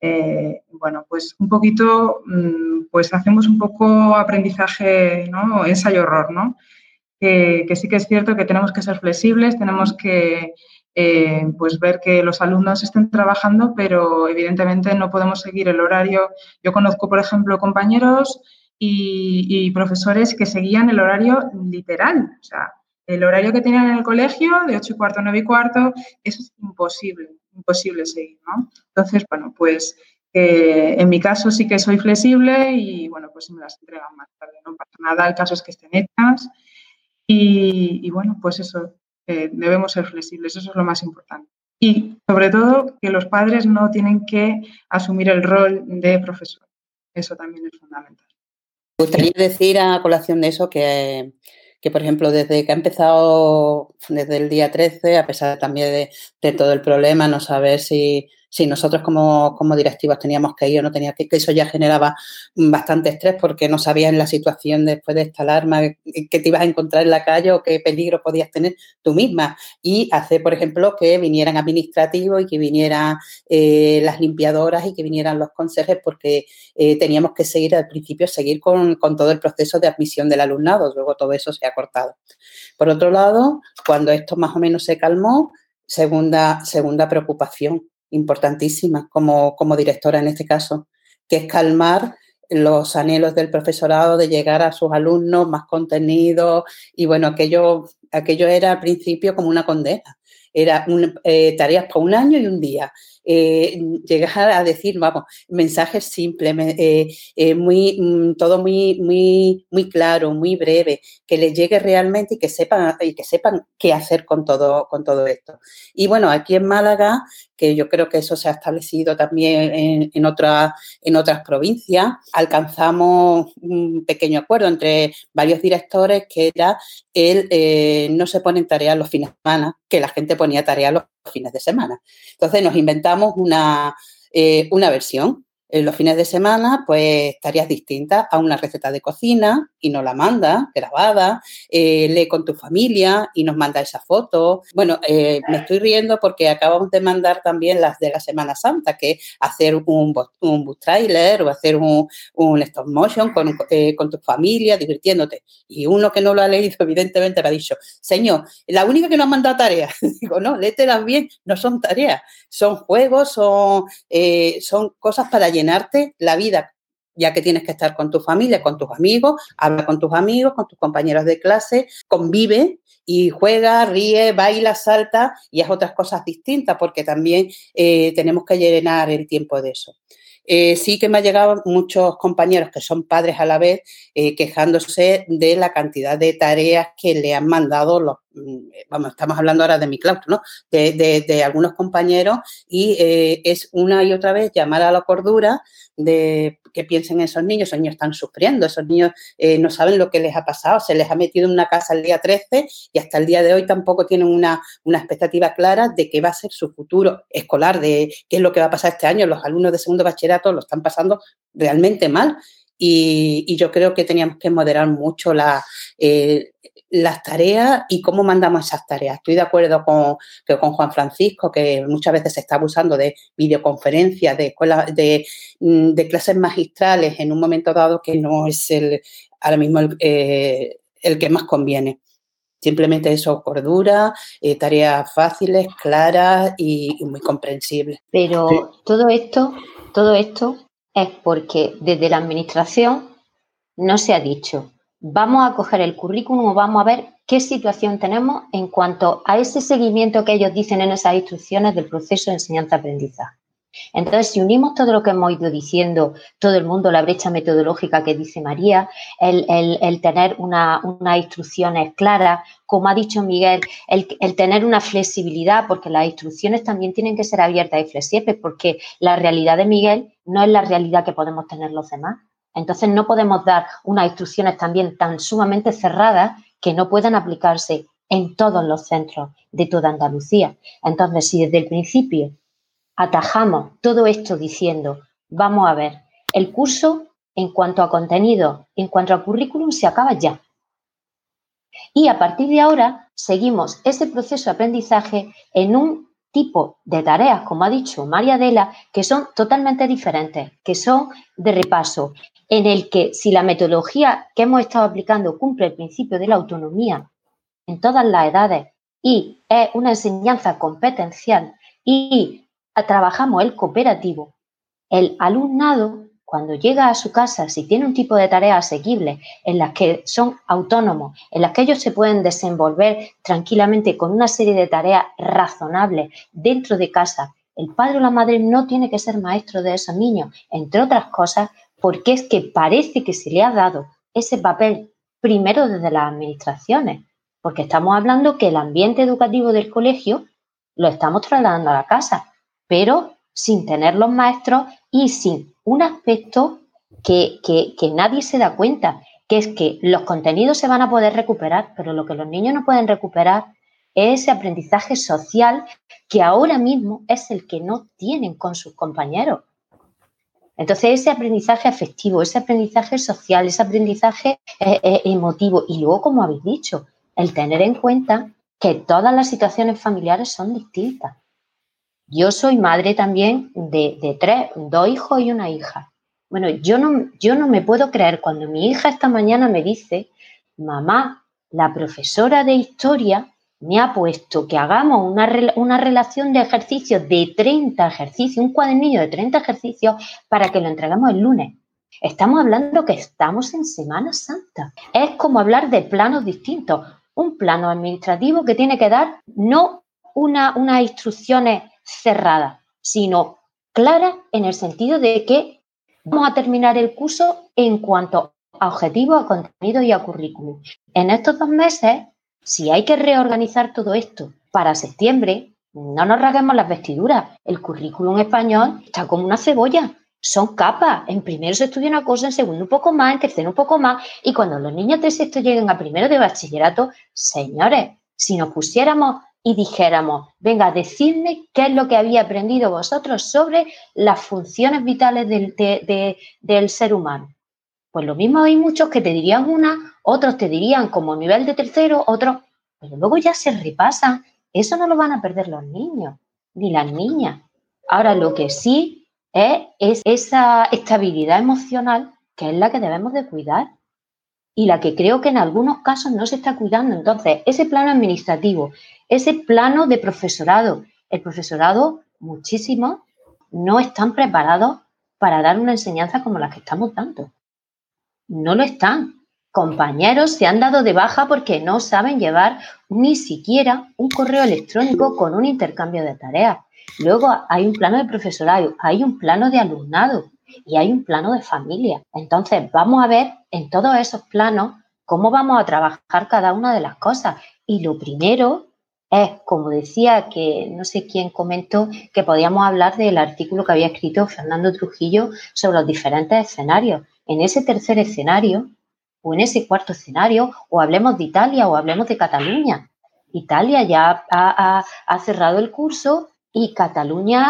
Eh, bueno, pues un poquito, mm, pues hacemos un poco aprendizaje, ¿no? Ensayo-horror, ¿no? Que, sí que es cierto que tenemos que ser flexibles, tenemos que eh, pues ver que los alumnos estén trabajando, pero evidentemente no podemos seguir el horario. Yo conozco, por ejemplo, compañeros y, profesores que seguían el horario literal, o sea, el horario que tenían en el colegio, de 8 y cuarto a 9 y cuarto, eso es imposible, imposible seguir, ¿no? Entonces, bueno, pues en mi caso sí que soy flexible y, bueno, pues me las entregan más tarde, no pasa nada, el caso es que estén hechas y, bueno, pues eso, debemos ser flexibles, eso es lo más importante. Y sobre todo que los padres no tienen que asumir el rol de profesor, eso también es fundamental. Me gustaría decir a colación de eso que que, por ejemplo, desde que ha empezado, desde el día 13, a pesar también de, de todo el problema, no saber si si nosotros como, como directivos teníamos que ir o no tenía que, que eso ya generaba bastante estrés porque no sabías en la situación después de esta alarma que te ibas a encontrar en la calle o qué peligro podías tener tú misma. Y hacer, por ejemplo, que vinieran administrativos y que vinieran eh, las limpiadoras y que vinieran los consejes porque eh, teníamos que seguir al principio, seguir con, con todo el proceso de admisión del alumnado. Luego todo eso se ha cortado. Por otro lado, cuando esto más o menos se calmó, segunda, segunda preocupación, importantísima como, como directora en este caso, que es calmar los anhelos del profesorado de llegar a sus alumnos, más contenido y bueno, aquello, aquello era al principio como una condena. Era eh, tareas por un año y un día eh, llegar a decir, vamos, mensajes simples, eh, eh, muy, mm, todo muy, muy, muy claro, muy breve, que les llegue realmente y que sepan, y que sepan qué hacer con todo, con todo esto. Y bueno, aquí en Málaga, que yo creo que eso se ha establecido también en, en, en otras provincias, alcanzamos un pequeño acuerdo entre varios directores que era el no se ponen tareas los fines de semana, que la gente ponía tareas los fines de semana. Entonces nos inventamos una, eh, una versión en los fines de semana, pues tareas distintas a una receta de cocina y nos la manda grabada, eh, lee con tu familia y nos manda esa foto. Bueno, eh, me estoy riendo porque acabamos de mandar también las de la Semana Santa, que hacer un, un bus trailer o hacer un, un stop motion con, eh, con tu familia, divirtiéndote. Y uno que no lo ha leído, evidentemente, me ha dicho, señor, la única que nos ha mandado tareas. Digo, no, lételas bien, no son tareas, son juegos, son, son cosas para llenarte la vida, ya que tienes que estar con tu familia, con tus amigos, habla con tus amigos, con tus compañeros de clase, convive y juega, ríe, baila, salta y haz otras cosas distintas porque también eh, tenemos que llenar el tiempo de eso. Eh, sí que me han llegado muchos compañeros que son padres a la vez eh, quejándose de la cantidad de tareas que le han mandado los, vamos, estamos hablando ahora de mi claustro, ¿no? De, de, algunos compañeros y eh, es una y otra vez llamar a la cordura de que piensen esos niños, esos niños están sufriendo, esos niños eh, no saben lo que les ha pasado, se les ha metido en una casa el día 13 y hasta el día de hoy tampoco tienen una, una expectativa clara de qué va a ser su futuro escolar, de qué es lo que va a pasar este año. Los alumnos de segundo bachillerato lo están pasando realmente mal. Y, y, yo creo que teníamos que moderar mucho la, eh, las tareas y cómo mandamos esas tareas. Estoy de acuerdo con, con Juan Francisco, que muchas veces se está abusando de videoconferencias, de escuelas, de, mm, de, clases magistrales en un momento dado que no es el ahora mismo el, eh, el que más conviene. Simplemente eso, cordura, eh, tareas fáciles, claras y, y muy comprensibles. Pero sí. todo esto, todo esto es porque desde la administración no se ha dicho vamos a coger el currículum vamos a ver qué situación tenemos en cuanto a ese seguimiento que ellos dicen en esas instrucciones del proceso de enseñanza-aprendizaje. Entonces, si unimos todo lo que hemos ido diciendo, todo el mundo, la brecha metodológica que dice María, el, el, el tener unas una instrucciones claras, como ha dicho Miguel, el, el, tener una flexibilidad, porque las instrucciones también tienen que ser abiertas y flexibles, porque la realidad de Miguel no es la realidad que podemos tener los demás. Entonces no podemos dar unas instrucciones también tan sumamente cerradas que no puedan aplicarse en todos los centros de toda Andalucía. Entonces, si desde el principio atajamos todo esto diciendo, vamos a ver, el curso en cuanto a contenido, en cuanto a currículum, se acaba ya. Y a partir de ahora seguimos ese proceso de aprendizaje en un tipo de tareas, como ha dicho María Adela, que son totalmente diferentes, que son de repaso, en el que si la metodología que hemos estado aplicando cumple el principio de la autonomía en todas las edades y es una enseñanza competencial y trabajamos el cooperativo, el alumnado cuando llega a su casa, si tiene un tipo de tareas asequibles en las que son autónomos, en las que ellos se pueden desenvolver tranquilamente con una serie de tareas razonables dentro de casa, el padre o la madre no tiene que ser maestro de esos niños, entre otras cosas, porque es que parece que se le ha dado ese papel primero desde las administraciones, porque estamos hablando que el ambiente educativo del colegio lo estamos trasladando a la casa, pero sin tener los maestros y sin un aspecto que, nadie se da cuenta, que es que los contenidos se van a poder recuperar, pero lo que los niños no pueden recuperar es ese aprendizaje social que ahora mismo es el que no tienen con sus compañeros. Entonces, ese aprendizaje afectivo, ese aprendizaje social, ese aprendizaje eh, eh, emotivo y luego, como habéis dicho, el tener en cuenta que todas las situaciones familiares son distintas. Yo soy madre también de, tres, dos hijos y una hija. Bueno, yo no, yo no me puedo creer cuando mi hija esta mañana me dice, mamá, la profesora de historia me ha puesto que hagamos una, una, relación de ejercicios de 30 ejercicios, un cuadernillo de 30 ejercicios para que lo entregamos el lunes. Estamos hablando que estamos en Semana Santa. Es como hablar de planos distintos. Un plano administrativo que tiene que dar no una, unas instrucciones cerrada, sino clara en el sentido de que vamos a terminar el curso en cuanto a objetivos, a contenido y a currículum. En estos dos meses, si hay que reorganizar todo esto para septiembre, no nos rasguemos las vestiduras. El currículum español está como una cebolla. Son capas. En primero se estudia una cosa, en segundo un poco más, en tercero un poco más. Y cuando los niños de sexto lleguen a primero de bachillerato, señores, si nos pusiéramos y dijéramos, venga, decidme qué es lo que había aprendido vosotros sobre las funciones vitales del, del ser humano. Pues lo mismo hay muchos que te dirían una, otros te dirían como nivel de tercero, otros, pero luego ya se repasan. Eso no lo van a perder los niños, ni las niñas. Ahora, lo que sí es, es esa estabilidad emocional que es la que debemos de cuidar y la que creo que en algunos casos no se está cuidando. Entonces, ese plano administrativo, ese plano de profesorado, el profesorado, muchísimos, no están preparados para dar una enseñanza como la que estamos dando. No lo están. Compañeros se han dado de baja porque no saben llevar ni siquiera un correo electrónico con un intercambio de tareas. Luego hay un plano de profesorado, hay un plano de alumnado y hay un plano de familia. Entonces, vamos a ver en todos esos planos cómo vamos a trabajar cada una de las cosas. Y lo primero es, como decía, que no sé quién comentó, que podíamos hablar del artículo que había escrito Fernando Trujillo sobre los diferentes escenarios. En ese tercer escenario, o en ese cuarto escenario, o hablemos de Italia o hablemos de Cataluña. Italia ya ha cerrado el curso y Cataluña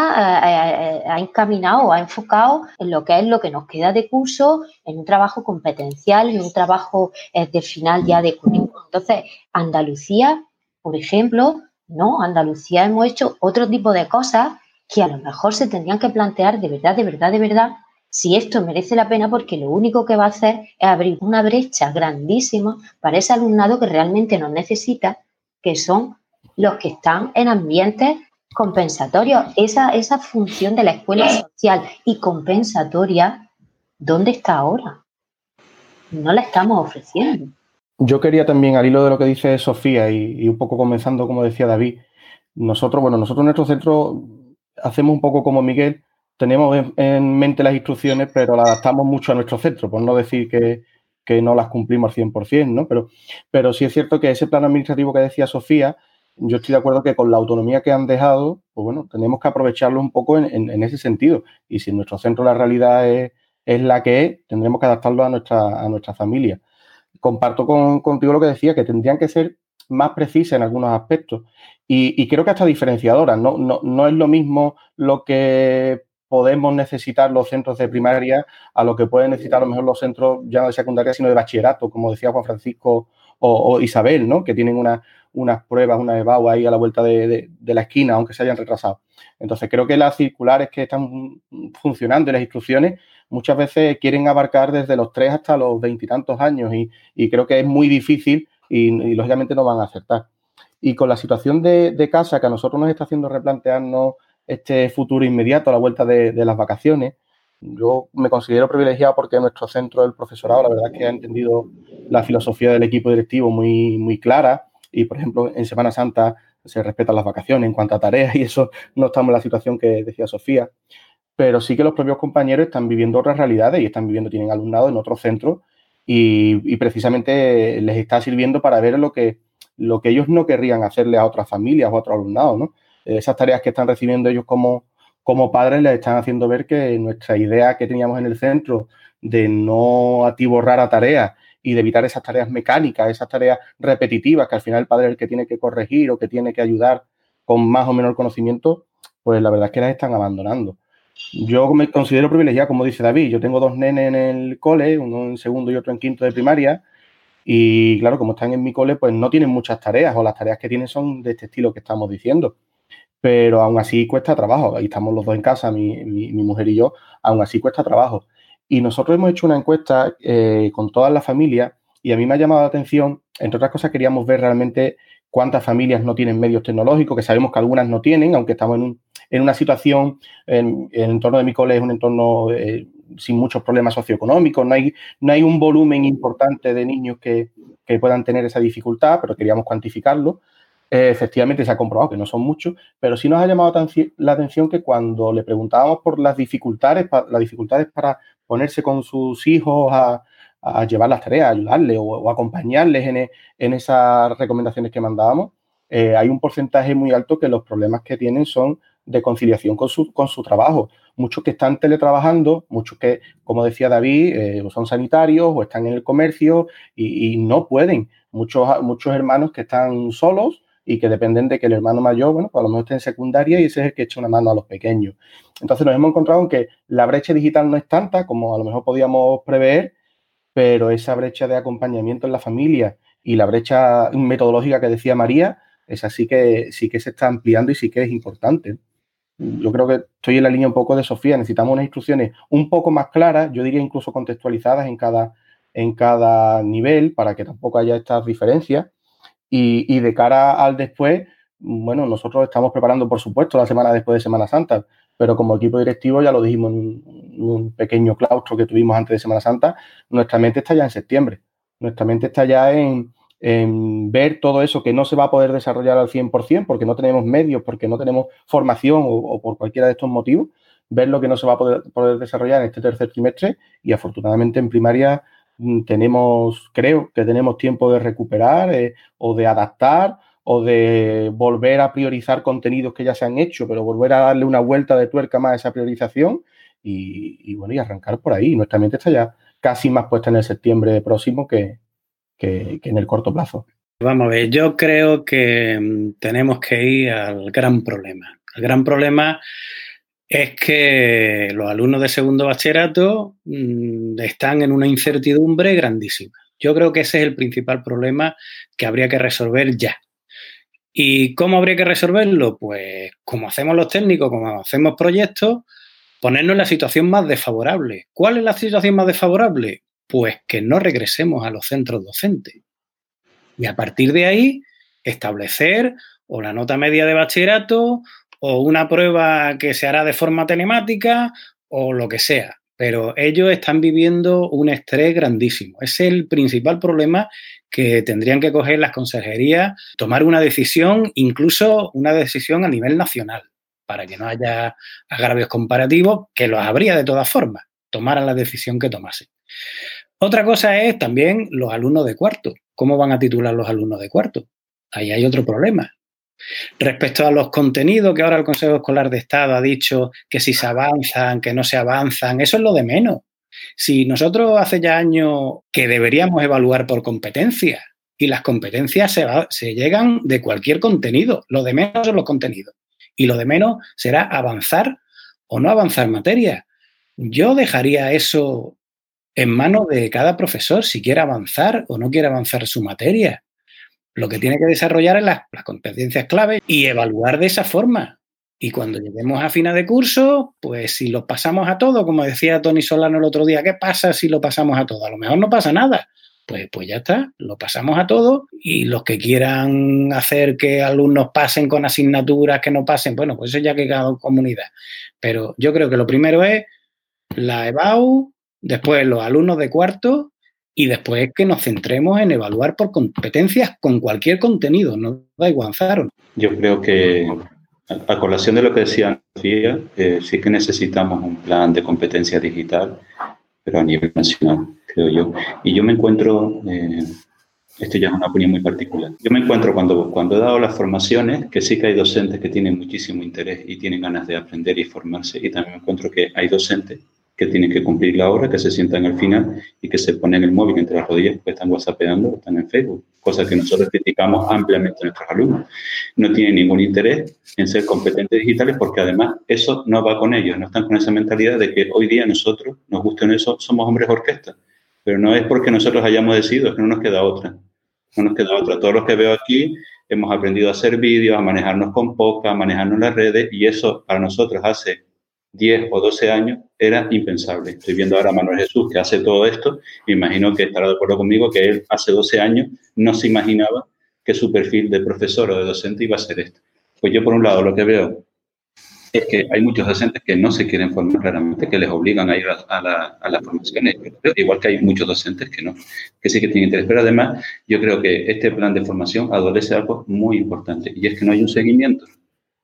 eh, eh, ha encaminado, ha enfocado en lo que es lo que nos queda de curso, en un trabajo competencial, en un trabajo eh, de final ya de currículum. Entonces, Andalucía, por ejemplo, no, Andalucía hemos hecho otro tipo de cosas que a lo mejor se tendrían que plantear de verdad, de verdad, de verdad, si esto merece la pena porque lo único que va a hacer es abrir una brecha grandísima para ese alumnado que realmente nos necesita, que son los que están en ambientes compensatorio. Esa, esa función de la escuela social y compensatoria, ¿dónde está ahora? No la estamos ofreciendo. Yo quería también, al hilo de lo que dice Sofía y, un poco comenzando, como decía David, nosotros, bueno, nosotros en nuestro centro hacemos un poco como Miguel, tenemos en, mente las instrucciones, pero las adaptamos mucho a nuestro centro, por no decir que, que no las cumplimos al 100%, ¿no? Pero, pero sí es cierto que ese plano administrativo que decía Sofía, yo estoy de acuerdo que con la autonomía que han dejado, pues bueno, tenemos que aprovecharlo un poco en, ese sentido. Y si en nuestro centro la realidad es, la que es, tendremos que adaptarlo a nuestra, a nuestra familia. Comparto contigo lo que decía, que tendrían que ser más precisas en algunos aspectos. Y, creo que hasta diferenciadoras. No, no, no es lo mismo lo que podemos necesitar los centros de primaria a lo que pueden necesitar a lo mejor los centros ya no de secundaria, sino de bachillerato, como decía Juan Francisco o, Isabel, ¿no? Que tienen unas pruebas, una EBAU ahí a la vuelta de, la esquina, aunque se hayan retrasado. Entonces, creo que las circulares que están funcionando y las instrucciones muchas veces quieren abarcar desde los tres hasta los veintitantos años y, creo que es muy difícil y, lógicamente no van a acertar. Y con la situación de, casa que a nosotros nos está haciendo replantearnos este futuro inmediato a la vuelta de, las vacaciones, yo me considero privilegiado porque nuestro centro del profesorado, la verdad es que ha entendido la filosofía del equipo directivo muy, muy clara y, por ejemplo, en Semana Santa se respetan las vacaciones en cuanto a tareas y eso no estamos en la situación que decía Sofía pero sí que los propios compañeros están viviendo otras realidades y están viviendo, tienen alumnado en otros centros y, precisamente les está sirviendo para ver lo que, lo que ellos no querrían hacerle a otras familias o a otros alumnados, ¿no? Esas tareas que están recibiendo ellos como, como padres les están haciendo ver que nuestra idea que teníamos en el centro de no atiborrar a tareas y de evitar esas tareas mecánicas, esas tareas repetitivas que al final el padre es el que tiene que corregir o que tiene que ayudar con más o menor conocimiento, pues la verdad es que las están abandonando. Yo me considero privilegiado, como dice David. Yo tengo dos nenes en el cole, uno en segundo y otro en quinto de primaria. Y claro, como están en mi cole, pues no tienen muchas tareas o las tareas que tienen son de este estilo que estamos diciendo. Pero aún así cuesta trabajo. Ahí estamos los dos en casa, mi, mujer y yo. Aún así cuesta trabajo. Y nosotros hemos hecho una encuesta eh, con todas las familias y a mí me ha llamado la atención, entre otras cosas, queríamos ver realmente cuántas familias no tienen medios tecnológicos, que sabemos que algunas no tienen, aunque estamos en un, en una situación, en, el entorno de mi cole es un entorno eh, sin muchos problemas socioeconómicos, no hay, no hay un volumen importante de niños que, puedan tener esa dificultad, pero queríamos cuantificarlo. Eh, efectivamente se ha comprobado que no son muchos, pero sí nos ha llamado la atención que cuando le preguntábamos por las dificultades, las dificultades para ponerse con sus hijos a, llevar las tareas, ayudarles o, acompañarles en, en, esas recomendaciones que mandábamos, eh, hay un porcentaje muy alto que los problemas que tienen son de conciliación con su, con su trabajo. Muchos que están teletrabajando, muchos que, como decía David, eh, son sanitarios o están en el comercio y, no pueden. Muchos, muchos hermanos que están solos y que dependen de que el hermano mayor, bueno, pues a lo mejor esté en secundaria y ese es el que echa una mano a los pequeños. Entonces nos hemos encontrado en que la brecha digital no es tanta como a lo mejor podíamos prever, pero esa brecha de acompañamiento en la familia y la brecha metodológica que decía María, es así que sí que se está ampliando y sí que es importante yo creo que estoy en la línea un poco de Sofía, necesitamos unas instrucciones un poco más claras, yo diría incluso contextualizadas en cada, en cada nivel para que tampoco haya estas diferencias. Y, de cara al después, bueno, nosotros estamos preparando, por supuesto, la semana después de Semana Santa, pero como equipo directivo, ya lo dijimos en un pequeño claustro que tuvimos antes de Semana Santa, nuestra mente está ya en septiembre, nuestra mente está ya en, ver todo eso que no se va a poder desarrollar al 100% porque no tenemos medios, porque no tenemos formación o, por cualquiera de estos motivos, ver lo que no se va a poder, desarrollar en este tercer trimestre y afortunadamente en primaria tenemos, creo que tenemos tiempo de recuperar eh, o de adaptar o de volver a priorizar contenidos que ya se han hecho, pero volver a darle una vuelta de tuerca más a esa priorización y, bueno, y arrancar por ahí. Nuestra mente está ya casi más puesta en el septiembre próximo que, que, en el corto plazo. Vamos a ver, yo creo que mm, tenemos que ir al gran problema. El gran problema es que los alumnos de segundo bachillerato mm, están en una incertidumbre grandísima. Yo creo que ese es el principal problema que habría que resolver ya. ¿Y cómo habría que resolverlo? Pues como hacemos los técnicos, como hacemos proyectos, ponernos en la situación más desfavorable. ¿Cuál es la situación más desfavorable? Pues que no regresemos a los centros docentes. Y a partir de ahí, establecer o la nota media de bachillerato o una prueba que se hará de forma telemática o lo que sea. Pero ellos están viviendo un estrés grandísimo. Es el principal problema que tendrían que coger las consejerías, tomar una decisión, incluso una decisión a nivel nacional, para que no haya agravios comparativos, que los habría de todas formas, tomaran la decisión que tomasen. Otra cosa es también los alumnos de cuarto. ¿Cómo van a titular los alumnos de cuarto? Ahí hay otro problema. Respecto a los contenidos que ahora el Consejo Escolar de Estado ha dicho que si se avanzan, que no se avanzan, eso es lo de menos. Si nosotros hace ya años que deberíamos evaluar por competencias y las competencias se, se llegan de cualquier contenido, lo de menos son los contenidos y lo de menos será avanzar o no avanzar materia. Yo dejaría eso en manos de cada profesor si quiere avanzar o no quiere avanzar su materia. Lo que tiene que desarrollar es las, competencias clave y evaluar de esa forma. Y cuando lleguemos a final de curso, pues si lo pasamos a todo, como decía Tony Solano el otro día, ¿qué pasa si lo pasamos a todo? A lo mejor no pasa nada. Pues, pues ya está, lo pasamos a todo y los que quieran hacer que alumnos pasen con asignaturas que no pasen, bueno, pues eso ya que cada comunidad. Pero yo creo que lo primero es la EBAU, después los alumnos de cuarto y después que nos centremos en evaluar por competencias con cualquier contenido, no da igual, Yo creo que a colación de lo que decía Sofía, eh, sí que necesitamos un plan de competencia digital, pero a nivel nacional, creo yo. Y yo me encuentro, eh, esto ya es una opinión muy particular, yo me encuentro cuando, cuando he dado las formaciones, que sí que hay docentes que tienen muchísimo interés y tienen ganas de aprender y formarse, y también me encuentro que hay docentes que tienen que cumplir la hora, que se sientan al final y que se ponen el móvil entre las rodillas porque están whatsappeando, están en Facebook, cosa que nosotros criticamos ampliamente a nuestros alumnos. No tienen ningún interés en ser competentes digitales porque además eso no va con ellos, no están con esa mentalidad de que hoy día nosotros, nos gusten eso, somos hombres orquesta, pero no es porque nosotros hayamos decidido, es que no nos queda otra, no nos queda otra. Todos los que veo aquí hemos aprendido a hacer vídeos, a manejarnos con poca, a manejarnos las redes y eso para nosotros hace 10 o 12 años era impensable. Estoy viendo ahora a Manuel Jesús que hace todo esto. Me imagino que estará de acuerdo conmigo que él hace 12 años no se imaginaba que su perfil de profesor o de docente iba a ser este. Pues yo, por un lado, lo que veo es que hay muchos docentes que no se quieren formar claramente, que les obligan a ir a, la, a las formaciones, igual que hay muchos docentes que no, que sí que tienen interés. Pero además, yo creo que este plan de formación adolece algo muy importante, y es que no hay un seguimiento.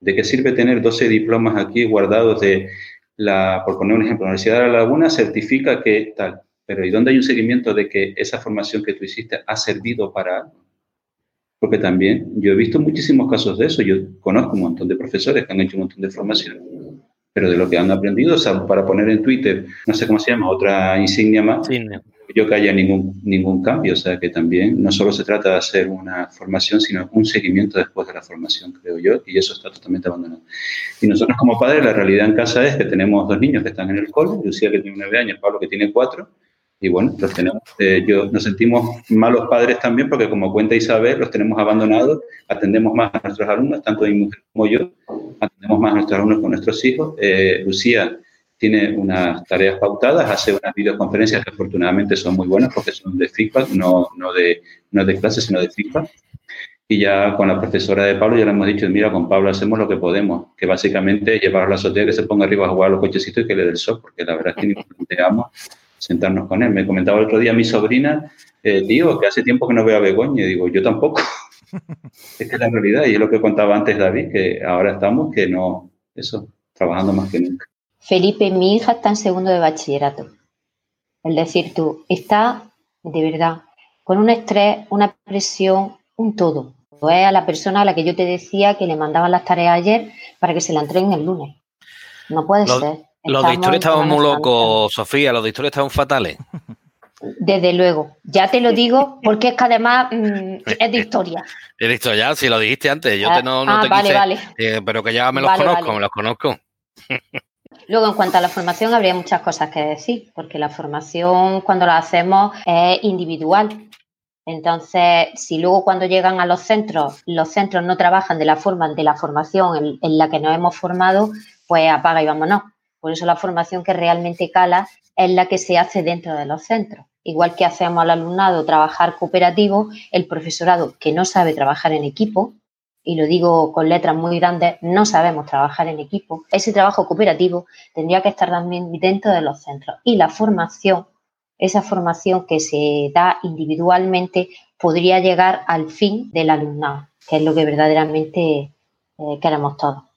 ¿De qué sirve tener 12 diplomas aquí guardados de la, por poner un ejemplo, la Universidad de La Laguna certifica que tal, pero ¿y dónde hay un seguimiento de que esa formación que tú hiciste ha servido para algo? Porque también yo he visto muchísimos casos de eso. Yo conozco un montón de profesores que han hecho un montón de formación, pero de lo que han aprendido, o sea, para poner en Twitter, no sé cómo se llama, otra insignia más, yo que haya ningún, ningún cambio. O sea, que también no solo se trata de hacer una formación, sino un seguimiento después de la formación, creo yo, y eso está totalmente abandonado. Y nosotros como padres, la realidad en casa es que tenemos dos niños que están en el cole, Lucía que tiene nueve años, Pablo que tiene cuatro, y bueno, los tenemos, eh, yo, nos sentimos malos padres también porque como cuenta Isabel, los tenemos abandonados, atendemos más a nuestros alumnos, tanto mi mujer como yo, atendemos más a nuestros alumnos con nuestros hijos. Eh, Lucía tiene unas tareas pautadas, hace unas videoconferencias que afortunadamente son muy buenas porque son de feedback, no, no, de, no de clase, sino de feedback. Y ya con la profesora de Pablo ya le hemos dicho, mira, con Pablo hacemos lo que podemos, que básicamente llevar a la azotea, que se ponga arriba a jugar a los cochecitos y que le dé el sol, porque la verdad es que ni planteamos sentarnos con él. Me comentaba el otro día mi sobrina, eh, tío, que hace tiempo que no veo a Begoña, y digo, yo tampoco. es que es la realidad, y es lo que contaba antes David, que ahora estamos que no, eso, trabajando más que nunca. Felipe, mi hija está en segundo de bachillerato. Es decir, tú está de verdad con un estrés, una presión, un todo. Es a la persona a la que yo te decía que le mandaban las tareas ayer para que se la entreguen el lunes. No puede ser. Los de historia estaban muy locos, Sofía, los de historia estaban fatales. Desde luego, ya te lo digo porque es que además mm, es de historia. Es de historia, si lo dijiste antes, yo te, no, no ah, te vale, vale. Eh, pero que ya me los conozco, me los conozco. Luego, en cuanto a la formación, habría muchas cosas que decir, porque la formación cuando la hacemos es individual. Entonces, si luego cuando llegan a los centros, los centros no trabajan de la forma de la formación en, la que nos hemos formado, pues apaga y vámonos. Por eso la formación que realmente cala es la que se hace dentro de los centros. Igual que hacemos al alumnado trabajar cooperativo, el profesorado que no sabe trabajar en equipo, y lo digo con letras muy grandes, no sabemos trabajar en equipo. Ese trabajo cooperativo tendría que estar también dentro de los centros. Y la formación, esa formación que se da individualmente, podría llegar al fin del alumnado, que es lo que verdaderamente eh, queremos todos.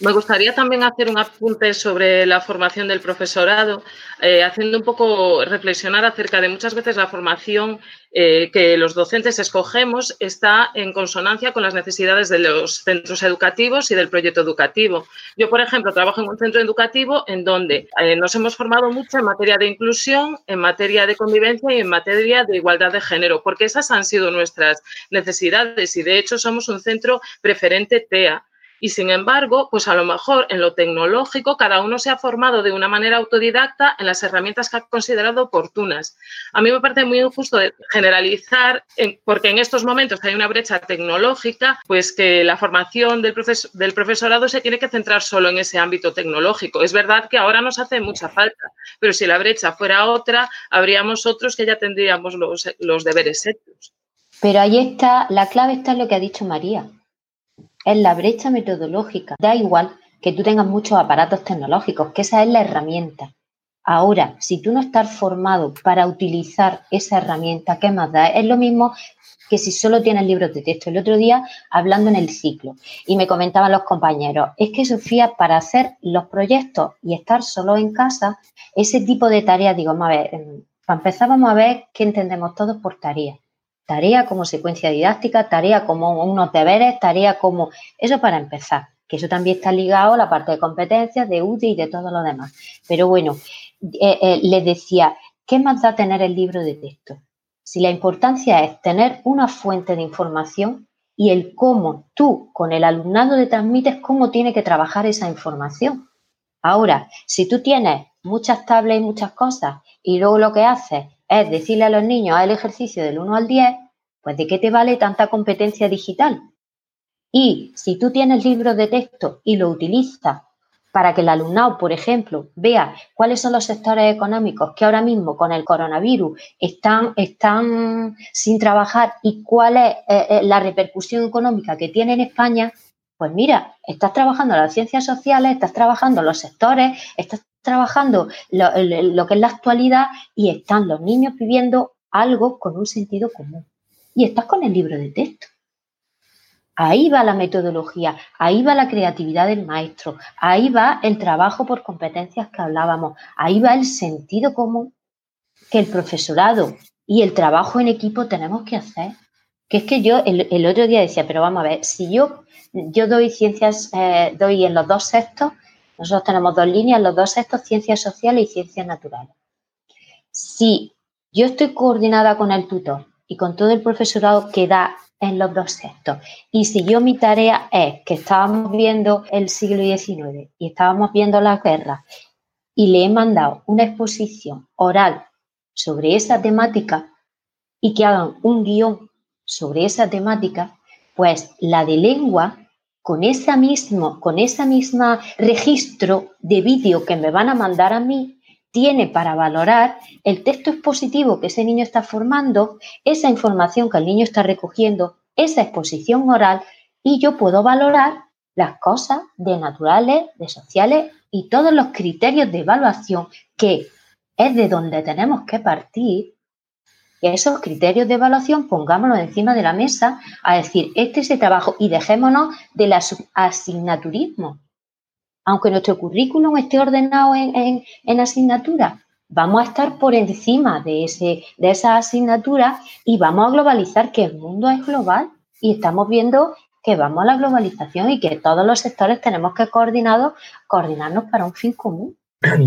Me gustaría también hacer un apunte sobre la formación del profesorado, eh, haciendo un poco reflexionar acerca de muchas veces la formación eh, que los docentes escogemos está en consonancia con las necesidades de los centros educativos y del proyecto educativo. Yo, por ejemplo, trabajo en un centro educativo en donde eh, nos hemos formado mucho en materia de inclusión, en materia de convivencia y en materia de igualdad de género, porque esas han sido nuestras necesidades y, de hecho, somos un centro preferente TEA Y sin embargo, pues a lo mejor en lo tecnológico cada uno se ha formado de una manera autodidacta en las herramientas que ha considerado oportunas. A mí me parece muy injusto generalizar, porque en estos momentos hay una brecha tecnológica, pues que la formación del, del profesorado se tiene que centrar solo en ese ámbito tecnológico. Es verdad que ahora nos hace mucha falta, pero si la brecha fuera otra, habríamos otros que ya tendríamos los, los deberes hechos. Pero ahí está, la clave está en lo que ha dicho María. Es la brecha metodológica. Da igual que tú tengas muchos aparatos tecnológicos, que esa es la herramienta. Ahora, si tú no estás formado para utilizar esa herramienta, ¿qué más da? Es lo mismo que si solo tienes libros de texto. El otro día, hablando en el ciclo, y me comentaban los compañeros, es que Sofía, para hacer los proyectos y estar solo en casa, ese tipo de tareas, digo, a ver, em, para empezar vamos a ver qué entendemos todos por tareas tarea como secuencia didáctica, tarea como unos deberes, tarea como... Eso para empezar, que eso también está ligado a la parte de competencias, de UTI y de todo lo demás. Pero bueno, eh, eh, les decía, ¿qué más da tener el libro de texto? Si la importancia es tener una fuente de información y el cómo tú con el alumnado le transmites cómo tiene que trabajar esa información. Ahora, si tú tienes muchas tablas y muchas cosas y luego lo que haces es decirle a los niños el ejercicio del 1 al 10, pues ¿de qué te vale tanta competencia digital? Y si tú tienes libros de texto y lo utilizas para que el alumnado, por ejemplo, vea cuáles son los sectores económicos que ahora mismo con el coronavirus están, están sin trabajar y cuál es eh, eh, la repercusión económica que tiene en España, pues mira, estás trabajando las ciencias sociales, estás trabajando los sectores, estás trabajando lo, que es la actualidad y están los niños viviendo algo con un sentido común. Y estás con el libro de texto. Ahí va la metodología, ahí va la creatividad del maestro, ahí va el trabajo por competencias que hablábamos, ahí va el sentido común que el profesorado y el trabajo en equipo tenemos que hacer. Que es que yo el, otro día decía, pero vamos a ver, si yo, yo doy ciencias, eh, doy en los dos sextos, nosotros tenemos dos líneas, los dos sextos, ciencias sociales y ciencias naturales. Si yo estoy coordinada con el tutor y con todo el profesorado que da en los dos sextos, y si yo mi tarea es que estábamos viendo el siglo XIX y estábamos viendo las guerras y le he mandado una exposición oral sobre esa temática y que hagan un guion sobre esa temática, pues la de lengua con esa mismo, con esa misma registro de vídeo que me van a mandar a mí, tiene para valorar el texto expositivo que ese niño está formando, esa información que el niño está recogiendo, esa exposición oral, y yo puedo valorar las cosas de naturales, de sociales y todos los criterios de evaluación que es de donde tenemos que partir esos criterios de evaluación pongámoslos encima de la mesa a decir, este es el trabajo y dejémonos del asignaturismo. Aunque nuestro currículum esté ordenado en, en, asignatura, vamos a estar por encima de, ese, de esa asignatura y vamos a globalizar que el mundo es global y estamos viendo que vamos a la globalización y que todos los sectores tenemos que coordinarnos para un fin común.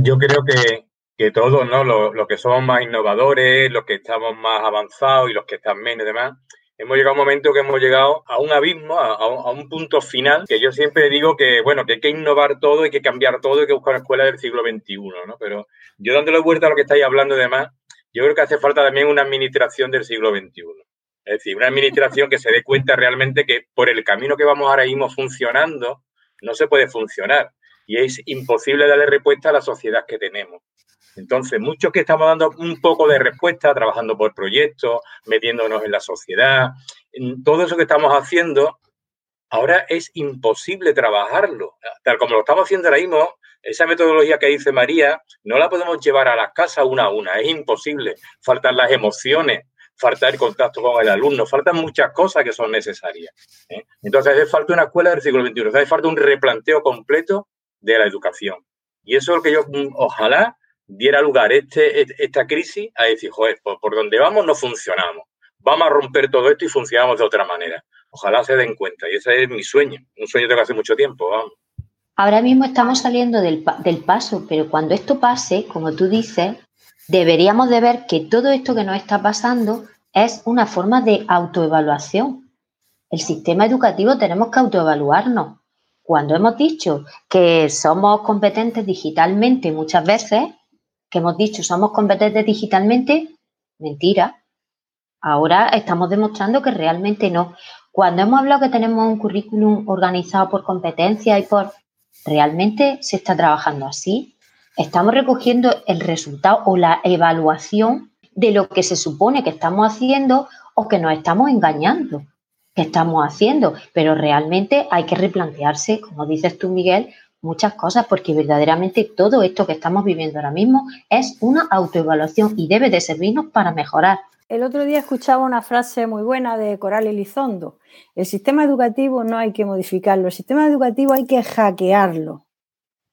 Yo creo que, que todos, ¿no? Los, que somos más innovadores, los que estamos más avanzados y los que están menos y demás, hemos llegado a un momento que hemos llegado a un abismo, a, un, punto final, que yo siempre digo que, bueno, que hay que innovar todo, hay que cambiar todo, hay que buscar una escuela del siglo XXI, ¿no? Pero yo dándole vuelta a lo que estáis hablando y demás, yo creo que hace falta también una administración del siglo XXI. Es decir, una administración que se dé cuenta realmente que por el camino que vamos ahora mismo funcionando, no se puede funcionar. Y es imposible darle respuesta a la sociedad que tenemos. Entonces, muchos que estamos dando un poco de respuesta, trabajando por proyectos, metiéndonos en la sociedad, en todo eso que estamos haciendo, ahora es imposible trabajarlo. Tal como lo estamos haciendo ahora mismo, esa metodología que dice María, no la podemos llevar a las casas una a una, es imposible. Faltan las emociones, falta el contacto con el alumno, faltan muchas cosas que son necesarias. ¿eh? Entonces, hace falta una escuela del siglo XXI, hace falta un replanteo completo de la educación. Y eso es lo que yo, ojalá, diera lugar este, esta crisis a decir, joder, por, donde vamos no funcionamos. Vamos a romper todo esto y funcionamos de otra manera. Ojalá se den cuenta. Y ese es mi sueño. Un sueño que hace mucho tiempo, vamos. Ahora mismo estamos saliendo del, del paso, pero cuando esto pase, como tú dices, deberíamos de ver que todo esto que nos está pasando es una forma de autoevaluación. El sistema educativo tenemos que autoevaluarnos Cuando hemos dicho que somos competentes digitalmente muchas veces, que hemos dicho somos competentes digitalmente, mentira. Ahora estamos demostrando que realmente no. Cuando hemos hablado que tenemos un currículum organizado por competencia y por... ¿Realmente se está trabajando así? Estamos recogiendo el resultado o la evaluación de lo que se supone que estamos haciendo o que nos estamos engañando que estamos haciendo, pero realmente hay que replantearse, como dices tú, Miguel, muchas cosas, porque verdaderamente todo esto que estamos viviendo ahora mismo es una autoevaluación y debe de servirnos para mejorar. El otro día escuchaba una frase muy buena de Coral Elizondo. El sistema educativo no hay que modificarlo, el sistema educativo hay que hackearlo.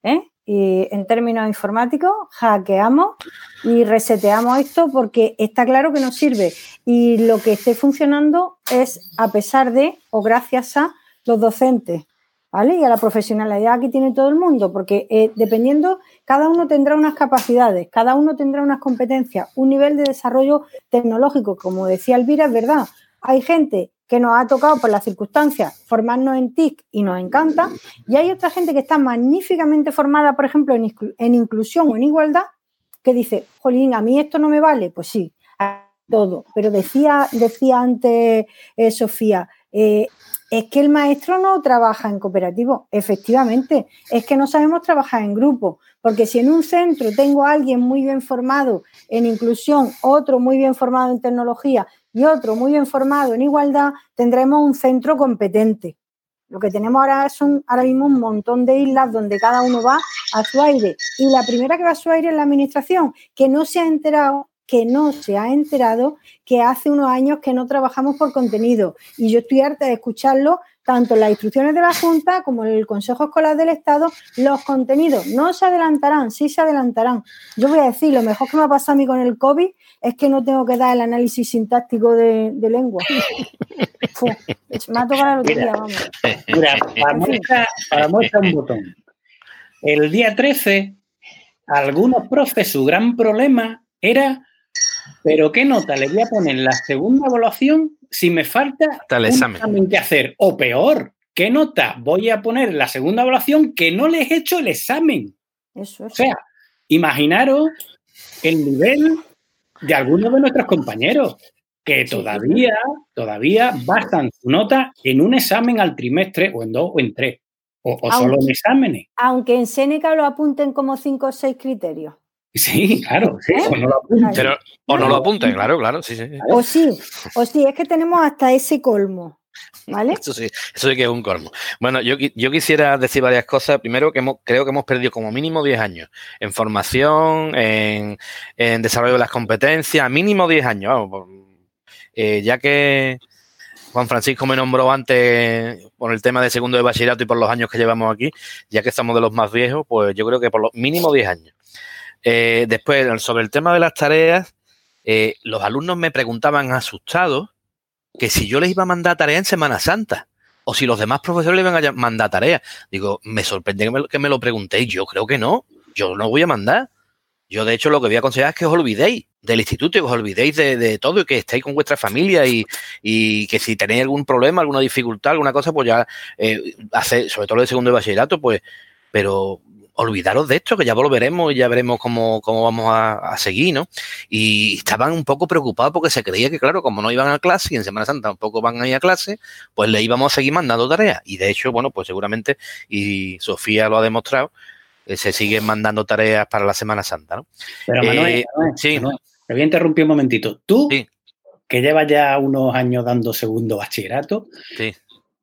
¿eh? Y en términos informáticos, hackeamos y reseteamos esto porque está claro que nos sirve. Y lo que esté funcionando es a pesar de o gracias a los docentes, ¿vale? Y a la profesionalidad que tiene todo el mundo, porque eh, dependiendo, cada uno tendrá unas capacidades, cada uno tendrá unas competencias, un nivel de desarrollo tecnológico, como decía Elvira, es verdad. Hay gente que nos ha tocado por las circunstancias formarnos en TIC y nos encanta, y hay otra gente que está magníficamente formada, por ejemplo, en, inclusión o en igualdad, que dice, jolín, a mí esto no me vale, pues sí, todo. Pero decía, decía antes eh, Sofía, eh, es que el maestro no trabaja en cooperativo. Efectivamente, es que no sabemos trabajar en grupo, porque si en un centro tengo a alguien muy bien formado en inclusión, otro muy bien formado en tecnología y otro muy bien formado en igualdad, tendremos un centro competente. Lo que tenemos ahora son ahora mismo un montón de islas donde cada uno va a su aire. Y la primera que va a su aire es la administración, que no se ha enterado que no se ha enterado que hace unos años que no trabajamos por contenido. Y yo estoy harta de escucharlo tanto en las instrucciones de la Junta como en el Consejo Escolar del Estado. Los contenidos no se adelantarán, sí se adelantarán. Yo voy a decir, lo mejor que me ha pasado a mí con el COVID es que no tengo que dar el análisis sintáctico de, lengua. me ha tocado la lotería, vamos. Mira, para muestra, un botón. El día 13, algunos profes, su gran problema era pero ¿qué nota le voy a poner en la segunda evaluación si me falta un examen que hacer? O peor, ¿qué nota voy a poner en la segunda evaluación que no les he hecho el examen? Eso es. O sea, imaginaros el nivel de algunos de nuestros compañeros que todavía, todavía bastan su nota en un examen al trimestre o en dos o en tres. O, solo en exámenes. Aunque en Seneca lo apunten como cinco o seis criterios. Sí, claro, sí, o no lo apunten. o no lo apunten, claro, claro, sí, sí. O sí, o sí, es que tenemos hasta ese colmo. ¿Vale? Eso sí, eso sí que es un colmo. Bueno, yo, yo quisiera decir varias cosas. Primero, que creo que hemos perdido como mínimo 10 años en formación, en, desarrollo de las competencias, mínimo 10 años. Eh, ya que Juan Francisco me nombró antes por el tema de segundo de bachillerato y por los años que llevamos aquí, ya que estamos de los más viejos, pues yo creo que por lo mínimo 10 años. Eh, después, sobre el tema de las tareas, eh, los alumnos me preguntaban asustados que si yo les iba a mandar tareas en Semana Santa o si los demás profesores les iban a mandar tareas. Digo, me sorprende que me, lo preguntéis. Yo creo que no. Yo no voy a mandar. Yo, de hecho, lo que voy a aconsejar es que os olvidéis del instituto y os olvidéis de, todo y que estéis con vuestra familia y, que si tenéis algún problema, alguna dificultad, alguna cosa, pues ya eh, sobre todo el segundo de bachillerato, pues, pero olvidaros de esto, que ya volveremos y ya veremos cómo, vamos a, seguir, ¿no? Y estaban un poco preocupados porque se creía que, claro, como no iban a clase y en Semana Santa tampoco van a ir a clase, pues le íbamos a seguir mandando tareas. Y de hecho, bueno, pues seguramente, y Sofía lo ha demostrado, eh, se siguen mandando tareas para la Semana Santa, ¿no? Pero Manuel, eh, sí. te voy a interrumpir un momentito. Tú, que llevas ya unos años dando segundo bachillerato,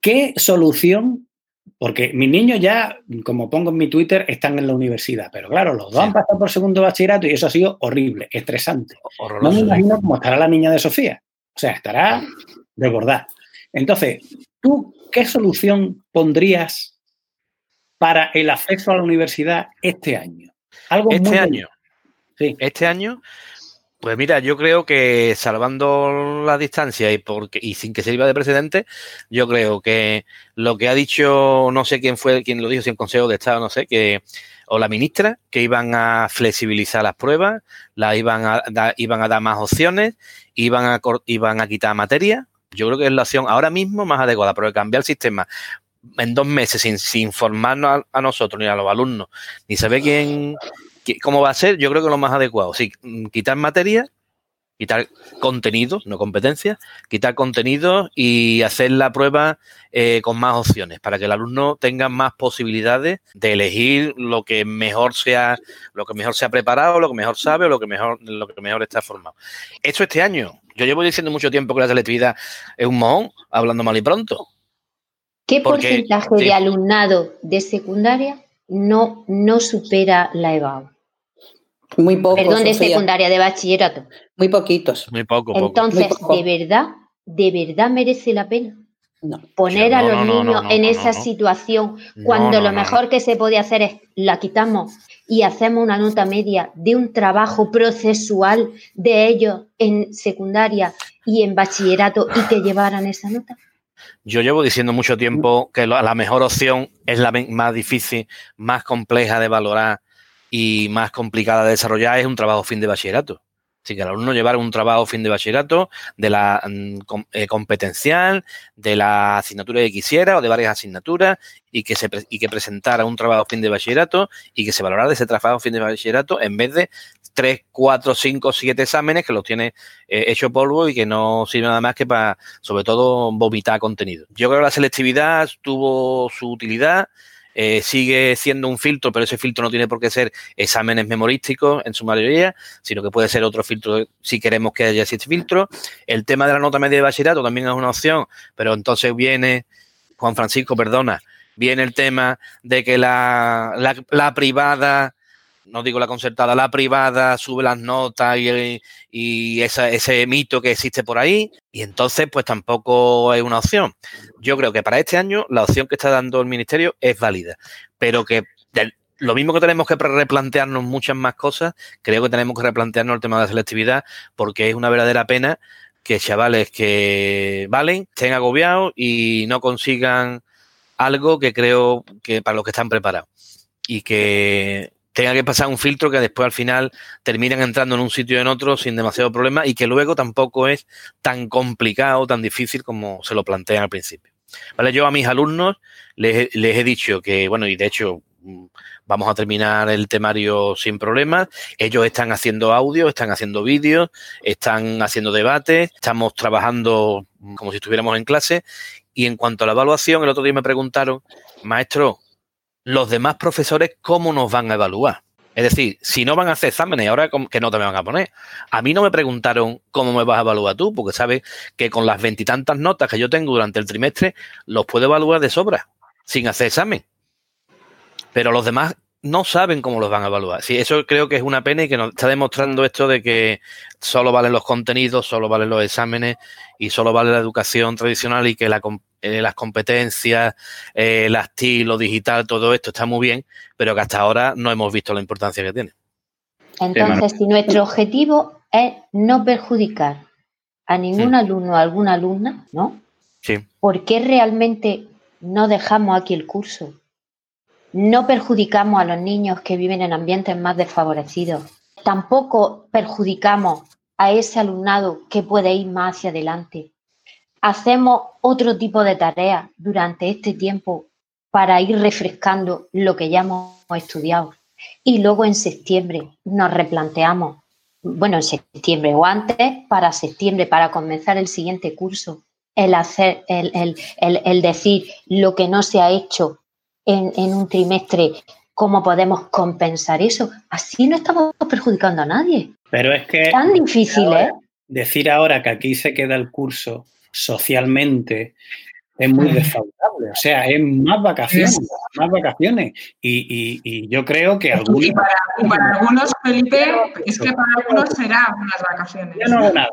¿qué solución porque mis niños ya, como pongo en mi Twitter, están en la universidad. Pero claro, los dos han pasado por segundo bachillerato y eso ha sido horrible, estresante. no me imagino cómo estará la niña de Sofía. O sea, estará desbordada. Entonces, ¿tú qué solución pondrías para el acceso a la universidad este año? Algo este año. Sí. Este año, pues mira, yo creo que salvando la distancia y porque y sin que iba de precedente, yo creo que lo que ha dicho, no sé quién fue quien lo dijo, si en Consejo de Estado, no sé, que o la ministra, que iban a flexibilizar las pruebas, la iban a iban a dar más opciones, iban a iban a quitar materia. Yo creo que es la opción ahora mismo más adecuada, pero cambiar el sistema en dos meses sin, informarnos a, nosotros ni a los alumnos, ni saber quién, cómo va a ser, yo creo que lo más adecuado. Sí, quitar materia, quitar contenidos, no competencias, quitar contenidos y hacer la prueba eh, con más opciones para que el alumno tenga más posibilidades de elegir lo que mejor sea, lo que mejor se ha preparado, lo que mejor sabe o lo que mejor, lo que mejor está formado. Esto este año. Yo llevo diciendo mucho tiempo que la selectividad es un mohón, hablando mal y pronto. ¿Qué porcentaje de alumnado de secundaria no, no supera la EBAU? Muy poco. Perdón, de secundaria, de bachillerato. Muy poquitos. Muy poco. Entonces, ¿de verdad, de verdad merece la pena? Poner a los niños en esa situación cuando lo mejor que se puede hacer es la quitamos y hacemos una nota media de un trabajo procesual de ellos en secundaria y en bachillerato y que llevaran esa nota. Yo llevo diciendo mucho tiempo que la mejor opción es la más difícil, más compleja de valorar y más complicada de desarrollar es un trabajo fin de bachillerato. Así que el alumno llevar un trabajo fin de bachillerato de la mm, eh, competencial, de la asignatura que quisiera o de varias asignaturas y que, se, y que presentara un trabajo fin de bachillerato y que se valorara ese trabajo fin de bachillerato en vez de tres, cuatro, cinco, siete exámenes que los tiene eh, hecho polvo y que no sirve nada más que para, sobre todo, vomitar contenido. Yo creo que la selectividad tuvo su utilidad eh, sigue siendo un filtro, pero ese filtro no tiene por qué ser exámenes memorísticos en su mayoría, sino que puede ser otro filtro si queremos que haya ese filtro. El tema de la nota media de bachillerato también es una opción, pero entonces viene, Juan Francisco, perdona, viene el tema de que la, la privada no digo la concertada, la privada, sube las notas y, ese mito que existe por ahí, y entonces pues tampoco es una opción. Yo creo que para este año la opción que está dando el Ministerio es válida, pero que lo mismo que tenemos que replantearnos muchas más cosas, creo que tenemos que replantearnos el tema de la selectividad, porque es una verdadera pena que chavales que valen estén agobiados y no consigan algo que creo que para los que están preparados y que tenga que pasar un filtro que después al final terminan entrando en un sitio o en otro sin demasiado problema y que luego tampoco es tan complicado, tan difícil como se lo plantean al principio. Vale, yo a mis alumnos les, he dicho que, bueno, y de hecho mm, vamos a terminar el temario sin problemas. Ellos están haciendo audio, están haciendo vídeos, están haciendo debates, estamos trabajando como si estuviéramos en clase. Y en cuanto a la evaluación, el otro día me preguntaron, maestro, los demás profesores cómo nos van a evaluar. Es decir, si no van a hacer exámenes, ahora que no te me van a poner. A mí no me preguntaron cómo me vas a evaluar tú, porque sabes que con las veintitantas notas que yo tengo durante el trimestre, los puedo evaluar de sobra, sin hacer examen. Pero los demás no saben cómo los van a evaluar. Sí, eso creo que es una pena y que nos está demostrando esto de que solo valen los contenidos, solo valen los exámenes y solo vale la educación tradicional y que eh, las competencias, eh, el estilo digital, todo esto está muy bien, pero que hasta ahora no hemos visto la importancia que tiene. Entonces, si nuestro objetivo es no perjudicar a ningún alumno o alguna alumna, ¿no? Sí. ¿Por qué realmente no dejamos aquí el curso? No perjudicamos a los niños que viven en ambientes más desfavorecidos. Tampoco perjudicamos a ese alumnado que puede ir más hacia adelante. Hacemos otro tipo de tareas durante este tiempo para ir refrescando lo que ya hemos estudiado. Y luego en septiembre nos replanteamos, bueno, en septiembre o antes, para septiembre, para comenzar el siguiente curso, el hacer, el, el, el decir lo que no se ha hecho en, un trimestre, ¿cómo podemos compensar eso? Así no estamos perjudicando a nadie. Pero es que... Tan difícil, ¿eh? Decir ahora que aquí se queda el curso socialmente es muy desfavorable. O sea, es más vacaciones, más vacaciones. Y, yo creo que algunos... para, algunos, Felipe, es que para algunos será unas vacaciones. Yo no hago nada.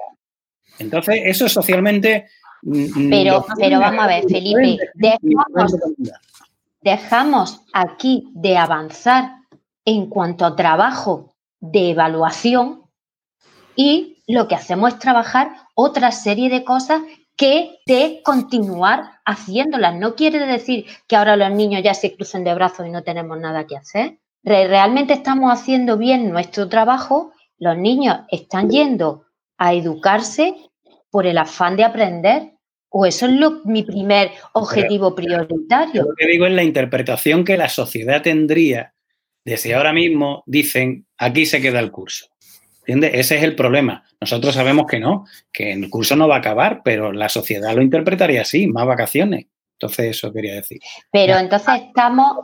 Entonces, eso socialmente... Mm, pero, pero vamos a ver, Felipe, dejamos aquí de avanzar en cuanto a trabajo de evaluación y lo que hacemos es trabajar otra serie de cosas que de continuar haciéndolas. No quiere decir que ahora los niños ya se crucen de brazos y no tenemos nada que hacer. Realmente estamos haciendo bien nuestro trabajo, los niños están yendo a educarse por el afán de aprender ¿O eso es lo, mi primer objetivo prioritario? Lo que digo es la interpretación que la sociedad tendría de si ahora mismo dicen aquí se queda el curso. ¿Entiendes? Ese es el problema. Nosotros sabemos que no, que el curso no va a acabar, pero la sociedad lo interpretaría así, más vacaciones. Entonces, eso quería decir. Pero entonces estamos,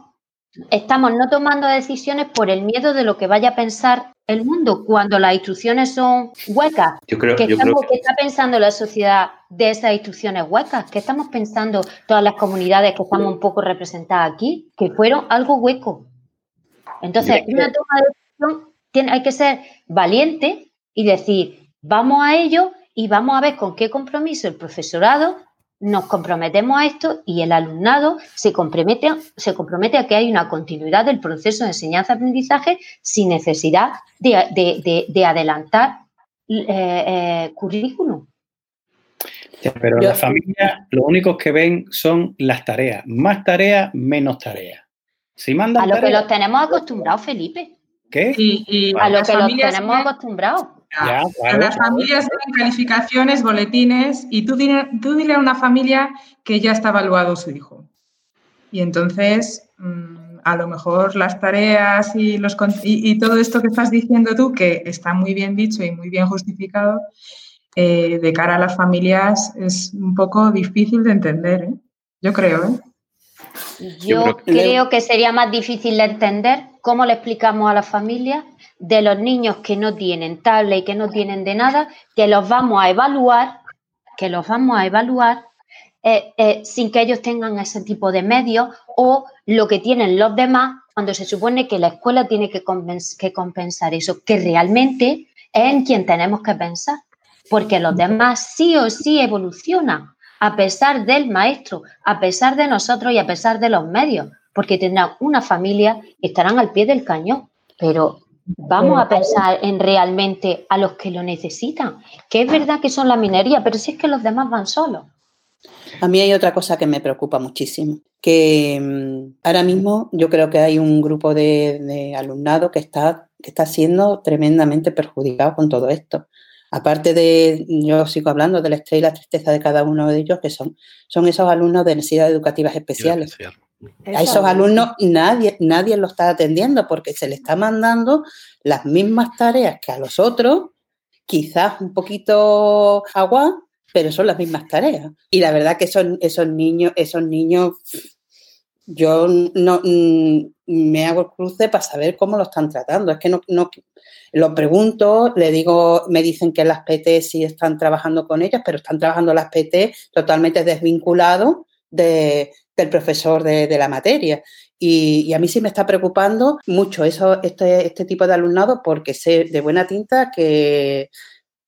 estamos no tomando decisiones por el miedo de lo que vaya a pensar el mundo cuando las instrucciones son huecas. Yo creo, ¿Qué, yo estamos, creo ¿Qué está pensando la sociedad de esas instrucciones huecas? ¿Qué estamos pensando todas las comunidades que estamos un poco representadas aquí? Que fueron algo hueco. Entonces, una toma de decisión tiene, hay que ser valiente y decir, vamos a ello y vamos a ver con qué compromiso el profesorado nos comprometemos a esto y el alumnado se compromete, se compromete a que hay una continuidad del proceso de enseñanza-aprendizaje sin necesidad de, de, de, adelantar eh, eh, currículum. pero las familias lo único que ven son las tareas. Más tareas, menos tareas. Si mandan a lo tareas, que los tenemos acostumbrados, Felipe. ¿Qué? Y, y A lo las que los familias tenemos acostumbrados. Ya, claro, las claro. familias ven calificaciones, boletines, y tú dile, tú dile a una familia que ya está evaluado su hijo. Y entonces, mm, a lo mejor las tareas y, los, y, y todo esto que estás diciendo tú, que está muy bien dicho y muy bien justificado, eh, de cara a las familias es un poco difícil de entender, ¿eh? Yo creo, ¿eh? Yo, creo creo, que sería más difícil de entender cómo le explicamos a las familias de los niños que no tienen tablet y que no tienen de nada, que los vamos a evaluar, que los vamos a evaluar eh, eh, sin que ellos tengan ese tipo de medios o lo que tienen los demás cuando se supone que la escuela tiene que, que compensar eso, que realmente es en quien tenemos que pensar, porque los demás sí o sí evolucionan a pesar del maestro, a pesar de nosotros y a pesar de los medios, porque tendrán una familia y estarán al pie del cañón. Pero vamos a pensar en realmente a los que lo necesitan, que es verdad que son la minería, pero si es que los demás van solos. A mí hay otra cosa que me preocupa muchísimo, que mm, ahora mismo yo creo que hay un grupo de, de alumnado que está, que está siendo tremendamente perjudicado con todo esto. Aparte de, yo sigo hablando del estrés y la tristeza de cada uno de ellos, que son, son esos alumnos de necesidades educativas especiales. A esos alumnos nadie, nadie lo está atendiendo porque se le está mandando las mismas tareas que a los otros, quizás un poquito agua, pero son las mismas tareas. Y la verdad que son esos niños, esos niños, yo no mm, me hago el cruce para saber cómo lo están tratando. Es que no, no lo pregunto, le digo, me dicen que las PT sí están trabajando con ellas, pero están trabajando las PT totalmente desvinculados de, del profesor de, de la materia. Y, a mí sí me está preocupando mucho eso, este, este tipo de alumnado porque sé de buena tinta que,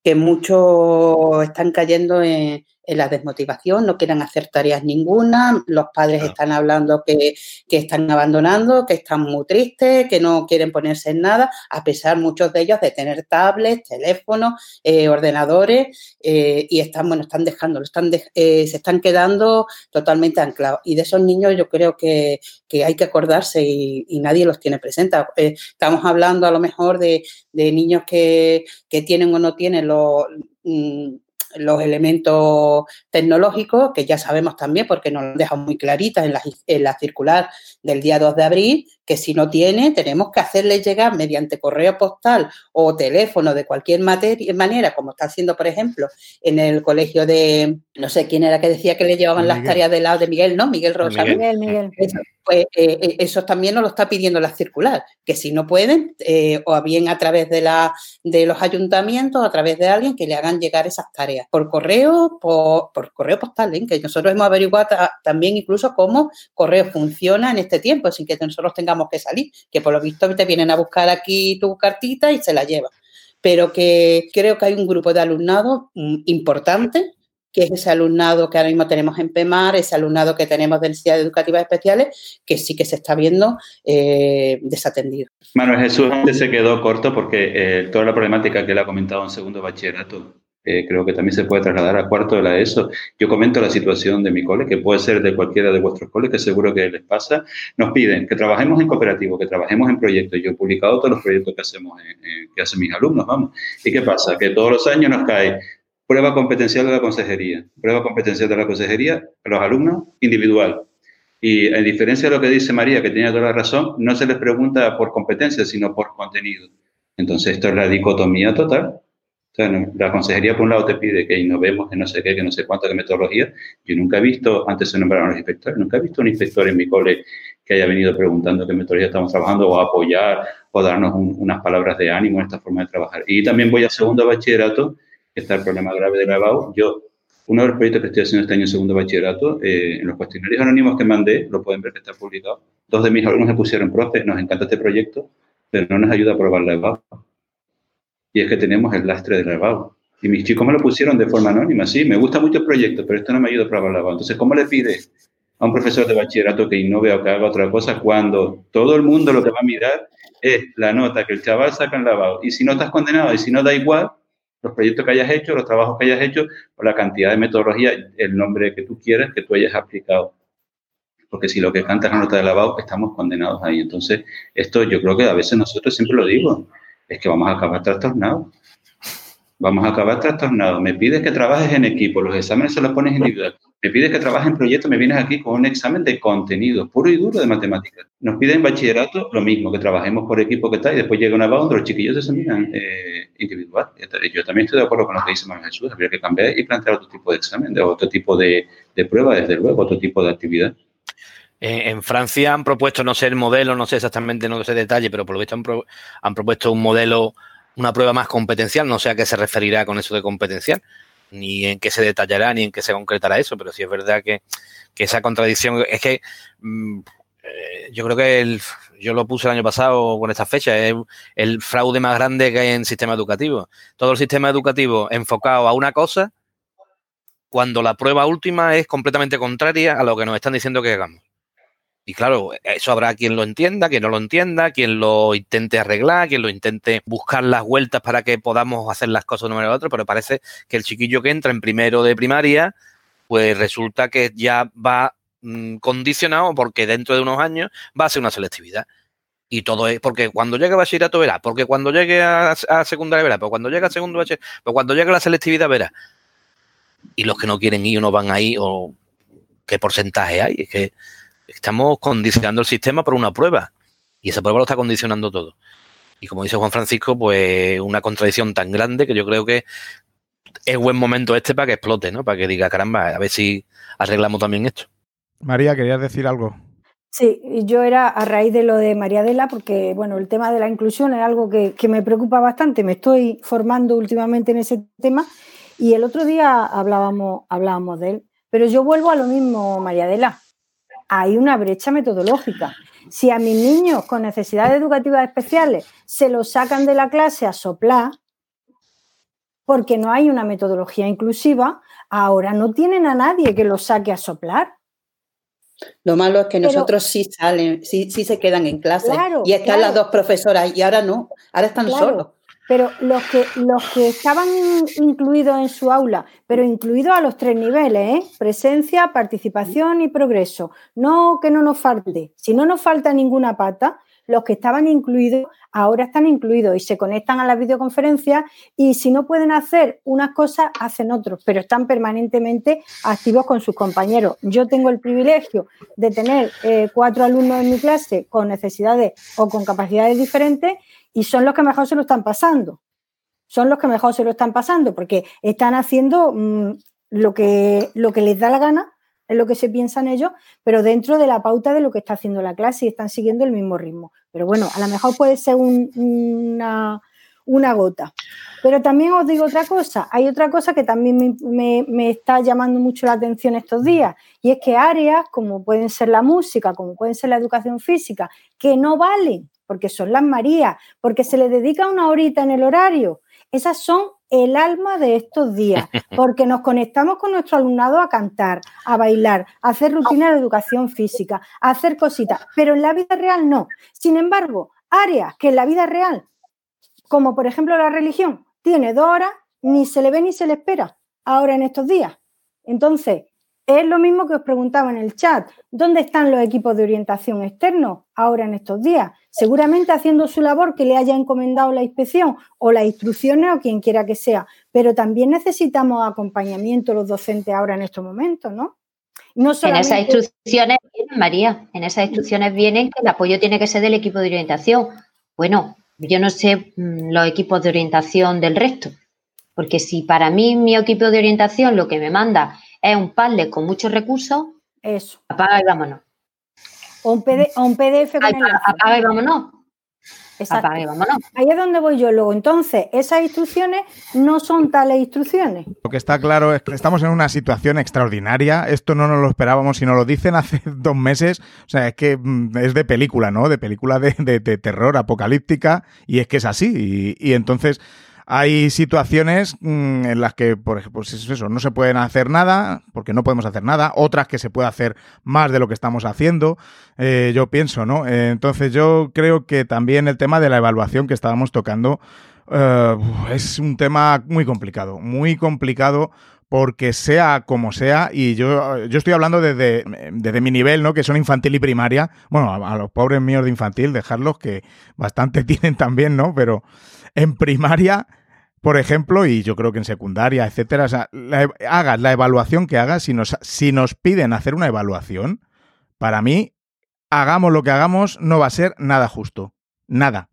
que muchos están cayendo en, en, la desmotivación, no quieren hacer tareas ninguna, los padres claro. están hablando que, que, están abandonando, que están muy tristes, que no quieren ponerse en nada, a pesar muchos de ellos de tener tablets, teléfonos, eh, ordenadores, eh, y están, bueno, están dejando, están de, eh, se están quedando totalmente anclados. Y de esos niños yo creo que, que hay que acordarse y, y, nadie los tiene presentes. Eh, estamos hablando a lo mejor de, de niños que, que, tienen o no tienen los... Mm, los elementos tecnológicos, que ya sabemos también, porque nos lo dejan muy claritas en la, en la, circular del día 2 de abril, que si no tiene, tenemos que hacerle llegar mediante correo postal o teléfono de cualquier materia, manera, como está haciendo, por ejemplo, en el colegio de, no sé quién era que decía que le llevaban Miguel. las tareas del lado de Miguel, ¿no? Miguel Rosa. Miguel, Miguel. Pues eh, eso también nos lo está pidiendo la circular, que si no pueden, eh, o bien a través de, la, de los ayuntamientos, a través de alguien que le hagan llegar esas tareas, por correo, por, por correo postal, ¿eh? que nosotros hemos averiguado también incluso cómo correo funciona en este tiempo, sin que nosotros tengamos que salir, que por lo visto te vienen a buscar aquí tu cartita y se la llevan. Pero que creo que hay un grupo de alumnado mm, importante que es ese alumnado que ahora mismo tenemos en PEMAR, ese alumnado que tenemos de necesidades educativas especiales, que sí que se está viendo eh, desatendido. Manuel Jesús antes se quedó corto porque eh, toda la problemática que él ha comentado en segundo bachillerato eh, creo que también se puede trasladar a cuarto de la ESO. Yo comento la situación de mi cole, que puede ser de cualquiera de vuestros coles, que seguro que les pasa. Nos piden que trabajemos en cooperativo, que trabajemos en proyectos. Yo he publicado todos los proyectos que hacemos, que hacen mis alumnos, vamos. ¿Y qué pasa? Que todos los años nos cae prueba competencial de la consejería. Prueba competencial de la consejería a los alumnos individual. Y en diferencia de lo que dice María, que tiene toda la razón, no se les pregunta por competencia, sino por contenido. Entonces, esto es la dicotomía total. la consejería, por un lado, te pide que innovemos en no sé qué, que no sé cuánto, de metodología. Yo nunca he visto, antes se nombraron los inspectores, nunca he visto un inspector en mi cole que haya venido preguntando qué metodología estamos trabajando o apoyar o darnos unas palabras de ánimo en esta forma de trabajar. Y también voy a segundo bachillerato, que está el problema grave de la Yo, uno de los proyectos que estoy haciendo este año en segundo bachillerato, eh, en los cuestionarios anónimos que mandé, lo pueden ver que está publicado, dos de mis alumnos me pusieron, profe, nos encanta este proyecto, pero no nos ayuda a probar la EBAU. Y es que tenemos el lastre de la EBAU. Y mis chicos me lo pusieron de forma anónima, sí, me gusta mucho el proyecto, pero esto no me ayuda a probar la EBAU. Entonces, ¿cómo le pide a un profesor de bachillerato que innove o que haga otra cosa cuando todo el mundo lo que va a mirar es la nota que el chaval saca en la EBAU? Y si no estás condenado y si no da igual, los proyectos que hayas hecho, los trabajos que hayas hecho, o la cantidad de metodología, el nombre que tú quieres que tú hayas aplicado. Porque si lo que canta es la nota de lavado, estamos condenados ahí. Entonces, esto yo creo que a veces nosotros siempre lo digo, es que vamos a acabar trastornados. Vamos a acabar trastornados. Me pides que trabajes en equipo, los exámenes se los pones individual. Me pides que trabajes en proyectos, me vienes aquí con un examen de contenido, puro y duro de matemáticas. Nos piden en bachillerato lo mismo, que trabajemos por equipo que tal, y después llega una banda donde los chiquillos se examinan eh, individual. Yo también estoy de acuerdo con lo que dice Manuel Jesús, habría que cambiar y plantear otro tipo de examen, otro tipo de, de prueba, desde luego, otro tipo de actividad. En Francia han propuesto, no sé el modelo, no sé exactamente, no sé detalle, pero por lo visto han propuesto un modelo una prueba más competencial, no sé a qué se referirá con eso de competencial, ni en qué se detallará, ni en qué se concretará eso, pero sí es verdad que, esa contradicción es que mm, eh, yo creo que el, yo lo puse el año pasado con esta fecha, es el fraude más grande que hay en el sistema educativo. Todo el sistema educativo enfocado a una cosa, cuando la prueba última es completamente contraria a lo que nos están diciendo que hagamos. Y claro, eso habrá quien lo entienda, quien no lo entienda, quien lo intente arreglar, quien lo intente buscar las vueltas para que podamos hacer las cosas de una manera u otra, pero parece que el chiquillo que entra en primero de primaria, pues resulta que ya va mm, condicionado porque dentro de unos años va a ser una selectividad. Y todo es porque cuando llegue a bachillerato verá, porque cuando llegue a, secundaria verá, pero cuando llegue a segundo bachillerato, pero cuando llegue a la selectividad verá. Y los que no quieren ir o no van ahí, o qué porcentaje hay, es que Estamos condicionando el sistema por una prueba y esa prueba lo está condicionando todo. Y como dice Juan Francisco, pues una contradicción tan grande que yo creo que es buen momento este para que explote, ¿no? Para que diga, caramba, a ver si arreglamos también esto. María, ¿querías decir algo? Sí, yo era a raíz de lo de María Adela, porque bueno, el tema de la inclusión es algo que, que, me preocupa bastante, me estoy formando últimamente en ese tema y el otro día hablábamos, hablábamos de él, pero yo vuelvo a lo mismo, María Adela hay una brecha metodológica. Si a mis niños con necesidades educativas especiales se los sacan de la clase a soplar, porque no hay una metodología inclusiva, ahora no tienen a nadie que los saque a soplar. Lo malo es que nosotros sí salen, sí, sí se quedan en clase. y están las dos profesoras y ahora no, ahora están solos. Pero los que, los que estaban incluidos en su aula, pero incluidos a los tres niveles, ¿eh? presencia, participación y progreso. No que no nos falte. Si no nos falta ninguna pata, los que estaban incluidos ahora están incluidos y se conectan a las videoconferencias y si no pueden hacer unas cosas, hacen otros, pero están permanentemente activos con sus compañeros. Yo tengo el privilegio de tener eh, cuatro alumnos en mi clase con necesidades o con capacidades diferentes y son los que mejor se lo están pasando. Son los que mejor se lo están pasando porque están haciendo mm, lo, que, lo que les da la gana, es lo que se piensan ellos, pero dentro de la pauta de lo que está haciendo la clase y están siguiendo el mismo ritmo. Pero bueno, a lo mejor puede ser una, una gota. Pero también os digo otra cosa, hay otra cosa que también me, me, está llamando mucho la atención estos días, y es que áreas como pueden ser la música, como pueden ser la educación física, que no valen porque son las Marías, porque se le dedica una horita en el horario. Esas son el alma de estos días, porque nos conectamos con nuestro alumnado a cantar, a bailar, a hacer rutina de educación física, a hacer cositas, pero en la vida real no. Sin embargo, áreas que en la vida real, como por ejemplo la religión, tiene dos horas, ni se le ve ni se le espera ahora en estos días. Entonces, Es lo mismo que os preguntaba en el chat. ¿Dónde están los equipos de orientación externos ahora en estos días? Seguramente haciendo su labor que le haya encomendado la inspección o las instrucciones o quien quiera que sea. Pero también necesitamos acompañamiento los docentes ahora en estos momentos, ¿no? En esas instrucciones vienen, María, en esas instrucciones vienen que el apoyo tiene que ser del equipo de orientación. Bueno, yo no sé mm, los equipos de orientación del resto, porque si para mí mi equipo de orientación lo que me manda es un Padlet con muchos recursos, eso. Apaga y vámonos. O un, PDF con Apaga y vámonos. Ahí es donde voy yo luego. Entonces, esas instrucciones no son tales instrucciones. Lo que está claro es que estamos en una situación extraordinaria. Esto no nos lo esperábamos y nos lo dicen hace dos meses. O sea, es que mm, es de película, ¿no? De película de, terror apocalíptica y es que es así. y entonces hay situaciones mm, en las que, por ejemplo, pues eso, no se pueden hacer nada, porque no podemos hacer nada, otras que se puede hacer más de lo que estamos haciendo, eh, yo pienso, ¿no? Eh, entonces yo creo que también el tema de la evaluación que estábamos tocando eh, es un tema muy complicado, muy complicado porque sea como sea, y yo, yo estoy hablando desde, desde, mi nivel, ¿no? Que son infantil y primaria. Bueno, a, a, los pobres míos de infantil, dejarlos que bastante tienen también, ¿no? Pero en primaria, por ejemplo, y yo creo que en secundaria, etcétera, o sea, hagas la evaluación que hagas, si nos, si nos piden hacer una evaluación, para mí, hagamos lo que hagamos, no va a ser nada justo. Nada.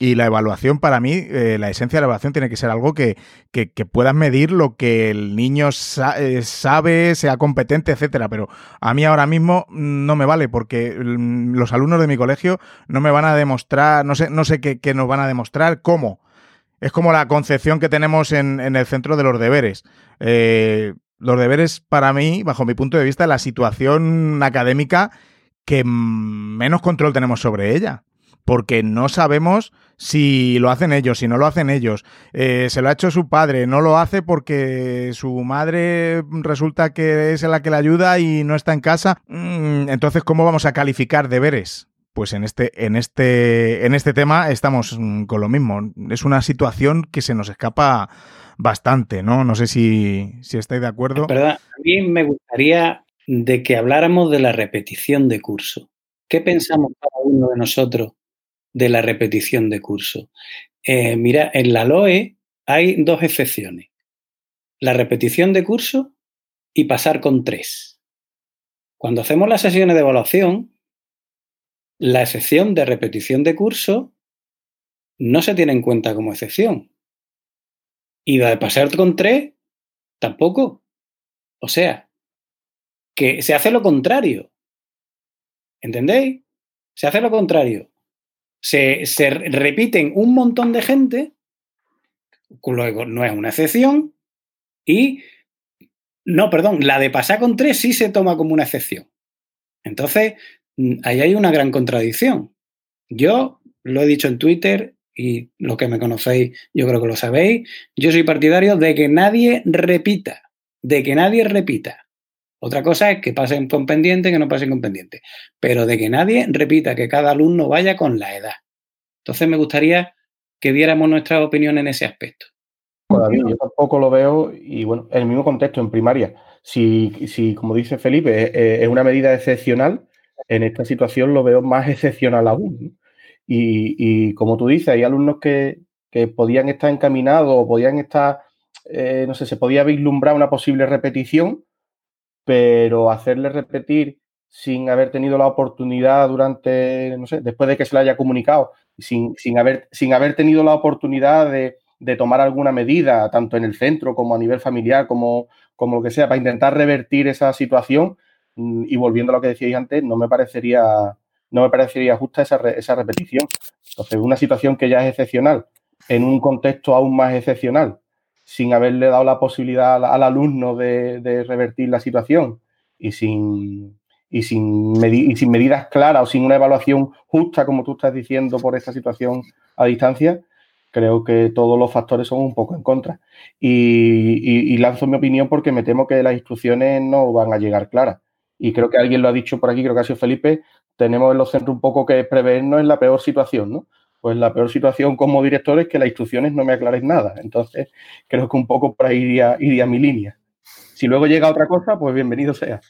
Y la evaluación, para mí, eh, la esencia de la evaluación tiene que ser algo que, que, puedas medir lo que el niño eh, sabe, sea competente, etcétera. Pero a mí ahora mismo no me vale porque mm, los alumnos de mi colegio no me van a demostrar, no sé, no sé qué, nos van a demostrar, cómo. Es como la concepción que tenemos en, el centro de los deberes. Eh, los deberes, para mí, bajo mi punto de vista, la situación académica que menos control tenemos sobre ella porque no sabemos si lo hacen ellos, si no lo hacen ellos. Eh, se lo ha hecho su padre, no lo hace porque su madre resulta que es la que le ayuda y no está en casa. Mm, entonces, ¿cómo vamos a calificar deberes? Pues en este, en este, en este tema estamos mm, con lo mismo. Es una situación que se nos escapa bastante, ¿no? No sé si, si estáis de acuerdo. Perdón, a mí me gustaría de que habláramos de la repetición de curso. ¿Qué pensamos cada uno de nosotros de la repetición de curso. Eh, mira, en la LOE hay dos excepciones. La repetición de curso y pasar con tres. Cuando hacemos las sesiones de evaluación, la excepción de repetición de curso no se tiene en cuenta como excepción. Y la de pasar con tres, tampoco. O sea, que se hace lo contrario. ¿Entendéis? Se hace lo contrario se, repiten un montón de gente, luego no es una excepción, y no, perdón, la de pasar con tres sí se toma como una excepción. Entonces, mm, ahí hay una gran contradicción. Yo lo he dicho en Twitter y los que me conocéis, yo creo que lo sabéis, yo soy partidario de que nadie repita, de que nadie repita. Otra cosa es que pasen con pendiente, que no pasen con pendiente. Pero de que nadie repita, que cada alumno vaya con la edad. Entonces me gustaría que diéramos nuestra opinión en ese aspecto. David, yo tampoco lo veo, y bueno, en el mismo contexto, en primaria. Si, si como dice Felipe, es, una medida excepcional, en esta situación lo veo más excepcional aún. Y, como tú dices, hay alumnos que, podían estar encaminados o podían estar, eh, no sé, se podía vislumbrar una posible repetición, pero hacerle repetir sin haber tenido la oportunidad durante, no sé, después de que se le haya comunicado, sin, sin, haber, sin haber tenido la oportunidad de, tomar alguna medida, tanto en el centro como a nivel familiar, como, como lo que sea, para intentar revertir esa situación. Mm, y volviendo a lo que decíais antes, no me parecería, no me parecería justa esa, esa repetición. Entonces, una situación que ya es excepcional, en un contexto aún más excepcional, sin haberle dado la posibilidad al, alumno de, revertir la situación y sin, y sin, sin medidas claras o sin una evaluación justa, como tú estás diciendo, por esta situación a distancia, creo que todos los factores son un poco en contra. Y, y, lanzo mi opinión porque me temo que las instrucciones no van a llegar claras. Y creo que alguien lo ha dicho por aquí, creo que ha sido Felipe, tenemos en los centros un poco que prevernos en la peor situación, ¿no? Pues la peor situación como director es que las instrucciones no me aclaren nada. Entonces, creo que un poco por ahí iría, mi línea. Si luego llega otra cosa, pues bienvenido sea.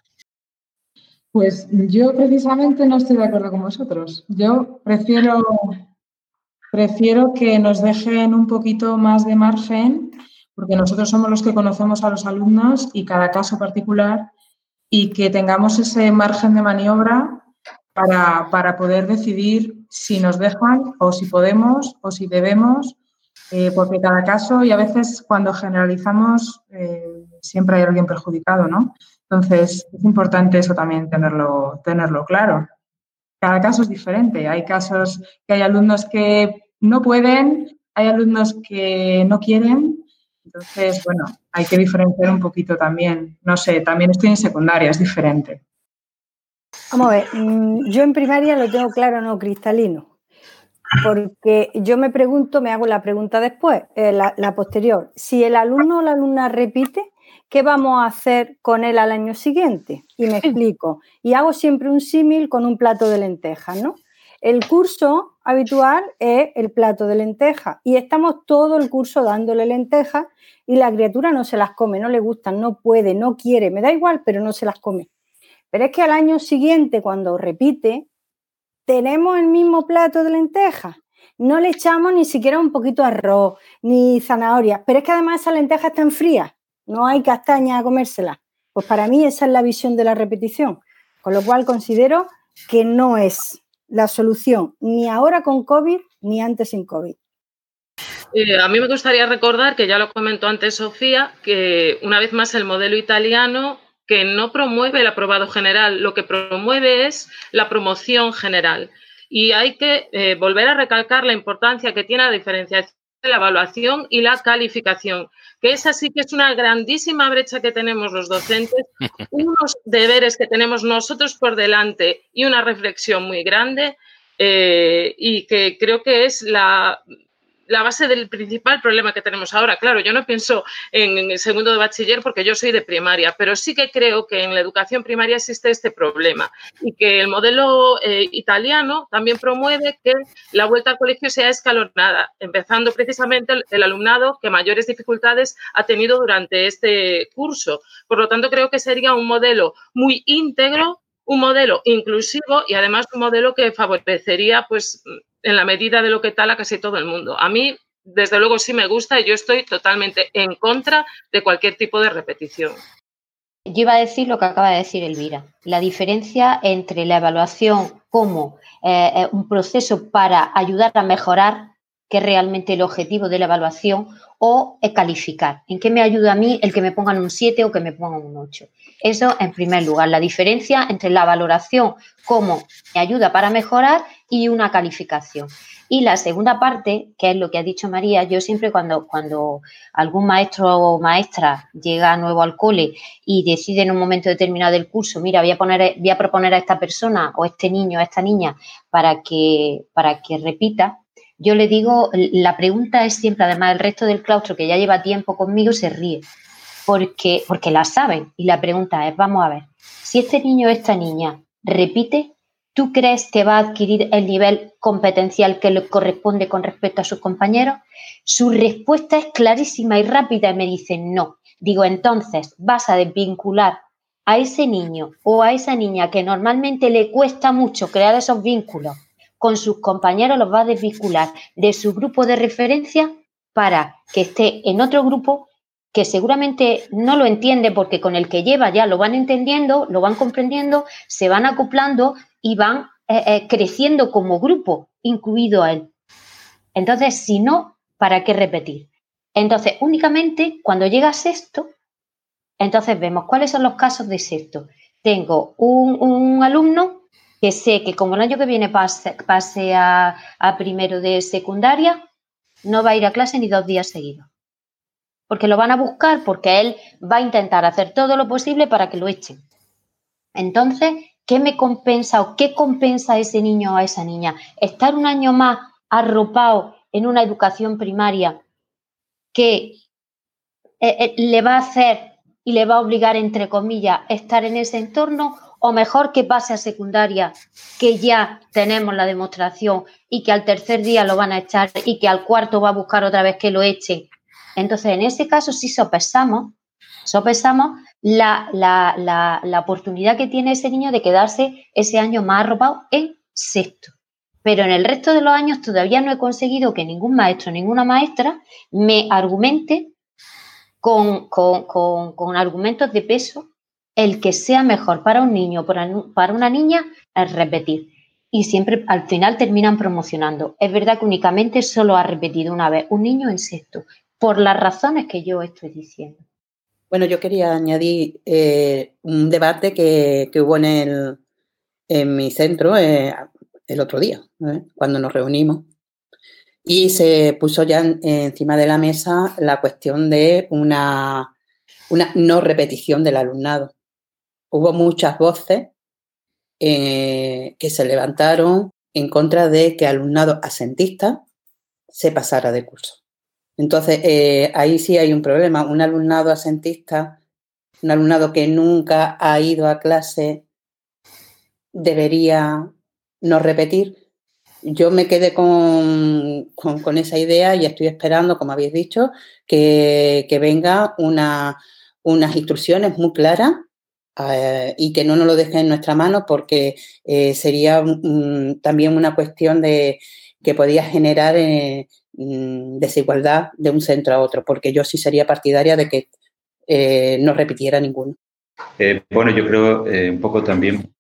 Pues yo precisamente no estoy de acuerdo con vosotros. Yo prefiero, prefiero que nos dejen un poquito más de margen, porque nosotros somos los que conocemos a los alumnos y cada caso particular, y que tengamos ese margen de maniobra para, para poder decidir si nos dejan o si podemos o si debemos, eh, porque cada caso y a veces cuando generalizamos eh, siempre hay alguien perjudicado, ¿no? Entonces, es importante eso también tenerlo, tenerlo claro. Cada caso es diferente. Hay casos que hay alumnos que no pueden, hay alumnos que no quieren. Entonces, bueno, hay que diferenciar un poquito también. No sé, también estoy en secundaria, es diferente. Vamos a ver, mm, yo en primaria lo tengo claro, no cristalino. Porque yo me pregunto, me hago la pregunta después, eh, la, la posterior. Si el alumno o la alumna repite, ¿qué vamos a hacer con él al año siguiente? Y me explico. Y hago siempre un símil con un plato de lentejas, ¿no? El curso habitual es el plato de lentejas y estamos todo el curso dándole lentejas y la criatura no se las come, no le gustan, no puede, no quiere, me da igual, pero no se las come. Pero es que al año siguiente, cuando repite, tenemos el mismo plato de lentejas. No le echamos ni siquiera un poquito de arroz, ni zanahoria, pero es que además esa lenteja está fría no hay castaña a comérsela. Pues para mí esa es la visión de la repetición, con lo cual considero que no es la solución ni ahora con COVID ni antes sin COVID. Eh, a mí me gustaría recordar, que ya lo comentó antes Sofía, que una vez más el modelo italiano que no promueve el aprobado general, lo que promueve es la promoción general. Y hay que eh, volver a recalcar la importancia que tiene la diferenciación de la evaluación y la calificación que esa sí que es una grandísima brecha que tenemos los docentes, unos deberes que tenemos nosotros por delante y una reflexión muy grande eh, y que creo que es la, la base del principal problema que tenemos ahora. Claro, yo no pienso en, el segundo de bachiller porque yo soy de primaria, pero sí que creo que en la educación primaria existe este problema y que el modelo eh, italiano también promueve que la vuelta al colegio sea escalonada, empezando precisamente el, alumnado que mayores dificultades ha tenido durante este curso. Por lo tanto, creo que sería un modelo muy íntegro un modelo inclusivo y además un modelo que favorecería pues en la medida de lo que tal a casi todo el mundo. A mí, desde luego, sí me gusta y yo estoy totalmente en contra de cualquier tipo de repetición. Yo iba a decir lo que acaba de decir Elvira, la diferencia entre la evaluación como eh, eh, un proceso para ayudar a mejorar, que es realmente el objetivo de la evaluación, o calificar. ¿En qué me ayuda a mí el que me pongan un 7 o que me pongan un 8? Eso en primer lugar, la diferencia entre la valoración como me ayuda para mejorar y una calificación. Y la segunda parte, que es lo que ha dicho María, yo siempre cuando, cuando algún maestro o maestra llega nuevo al cole y decide en un momento determinado del curso, mira, voy a, poner, voy a proponer a esta persona o este niño, a esta niña, para que, para que repita, yo le digo, la pregunta es siempre, además el resto del claustro que ya lleva tiempo conmigo se ríe, porque, porque la saben. Y la pregunta es, vamos a ver, si este niño o esta niña repite, ¿tú crees que va a adquirir el nivel competencial que le corresponde con respecto a sus compañeros? Su respuesta es clarísima y rápida y me dice no. Digo, entonces vas a desvincular a ese niño o a esa niña que normalmente le cuesta mucho crear esos vínculos con sus compañeros, los va a desvincular de su grupo de referencia para que esté en otro grupo que seguramente no lo entiende porque con el que lleva ya lo van entendiendo, lo van comprendiendo, se van acoplando y van eh, eh, creciendo como grupo, incluido a él. Entonces, si no, ¿para qué repetir? Entonces, únicamente cuando llega a sexto, entonces vemos cuáles son los casos de sexto. Tengo un, un alumno que sé que como el año que viene pase, pase a, primero de secundaria, no va a ir a clase ni dos días seguidos. Porque lo van a buscar, porque él va a intentar hacer todo lo posible para que lo echen. Entonces, ¿qué me compensa o qué compensa a ese niño o a esa niña? Estar un año más arropado en una educación primaria que eh, eh, le va a hacer y le va a obligar, entre comillas, estar en ese entorno o mejor que pase a secundaria, que ya tenemos la demostración y que al tercer día lo van a echar y que al cuarto va a buscar otra vez que lo echen. Entonces, en ese caso, si sopesamos, sopesamos la, la, oportunidad que tiene ese niño de quedarse ese año más arropado en sexto. Pero en el resto de los años todavía no he conseguido que ningún maestro, ninguna maestra me argumente con, con, argumentos de peso el que sea mejor para un niño para una niña es repetir. Y siempre al final terminan promocionando. Es verdad que únicamente solo ha repetido una vez un niño en sexto, por las razones que yo estoy diciendo. Bueno, yo quería añadir eh, un debate que, hubo en, el, en mi centro eh, el otro día, ¿eh? cuando nos reunimos. Y se puso ya encima de la mesa la cuestión de una, una no repetición del alumnado. Hubo muchas voces que se levantaron en contra de que alumnado asentista se pasara de curso. Entonces, eh, ahí sí hay un problema. Un alumnado asentista, un alumnado que nunca ha ido a clase, debería no repetir. Yo me quedé con, esa idea y estoy esperando, como habéis dicho, que, que venga una, unas instrucciones muy claras eh, y que no nos lo dejen en nuestra mano porque eh, sería también una cuestión de que podía generar Mm, desigualdad de un centro a otro, porque yo sí sería partidaria de que eh, no repitiera ninguno. Eh, bueno, yo creo eh, un poco también,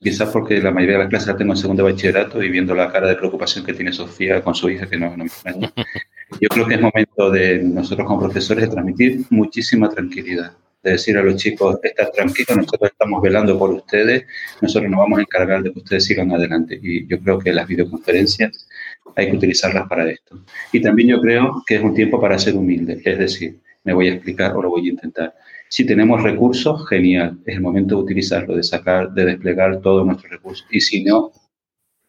quizás porque la mayoría de las clases la tengo en segundo bachillerato y viendo la cara de preocupación que tiene Sofía con su hija, que no, no me extraña, yo creo que es momento de nosotros como profesores de transmitir muchísima tranquilidad de decir a los chicos, estar tranquilos, nosotros estamos velando por ustedes, nosotros nos vamos a encargar de que ustedes sigan adelante. Y yo creo que las videoconferencias hay que utilizarlas para esto. Y también yo creo que es un tiempo para ser humilde, es decir, me voy a explicar o lo voy a intentar. Si tenemos recursos, genial, es el momento de utilizarlo, de sacar, de desplegar todos nuestros recursos. Y si no,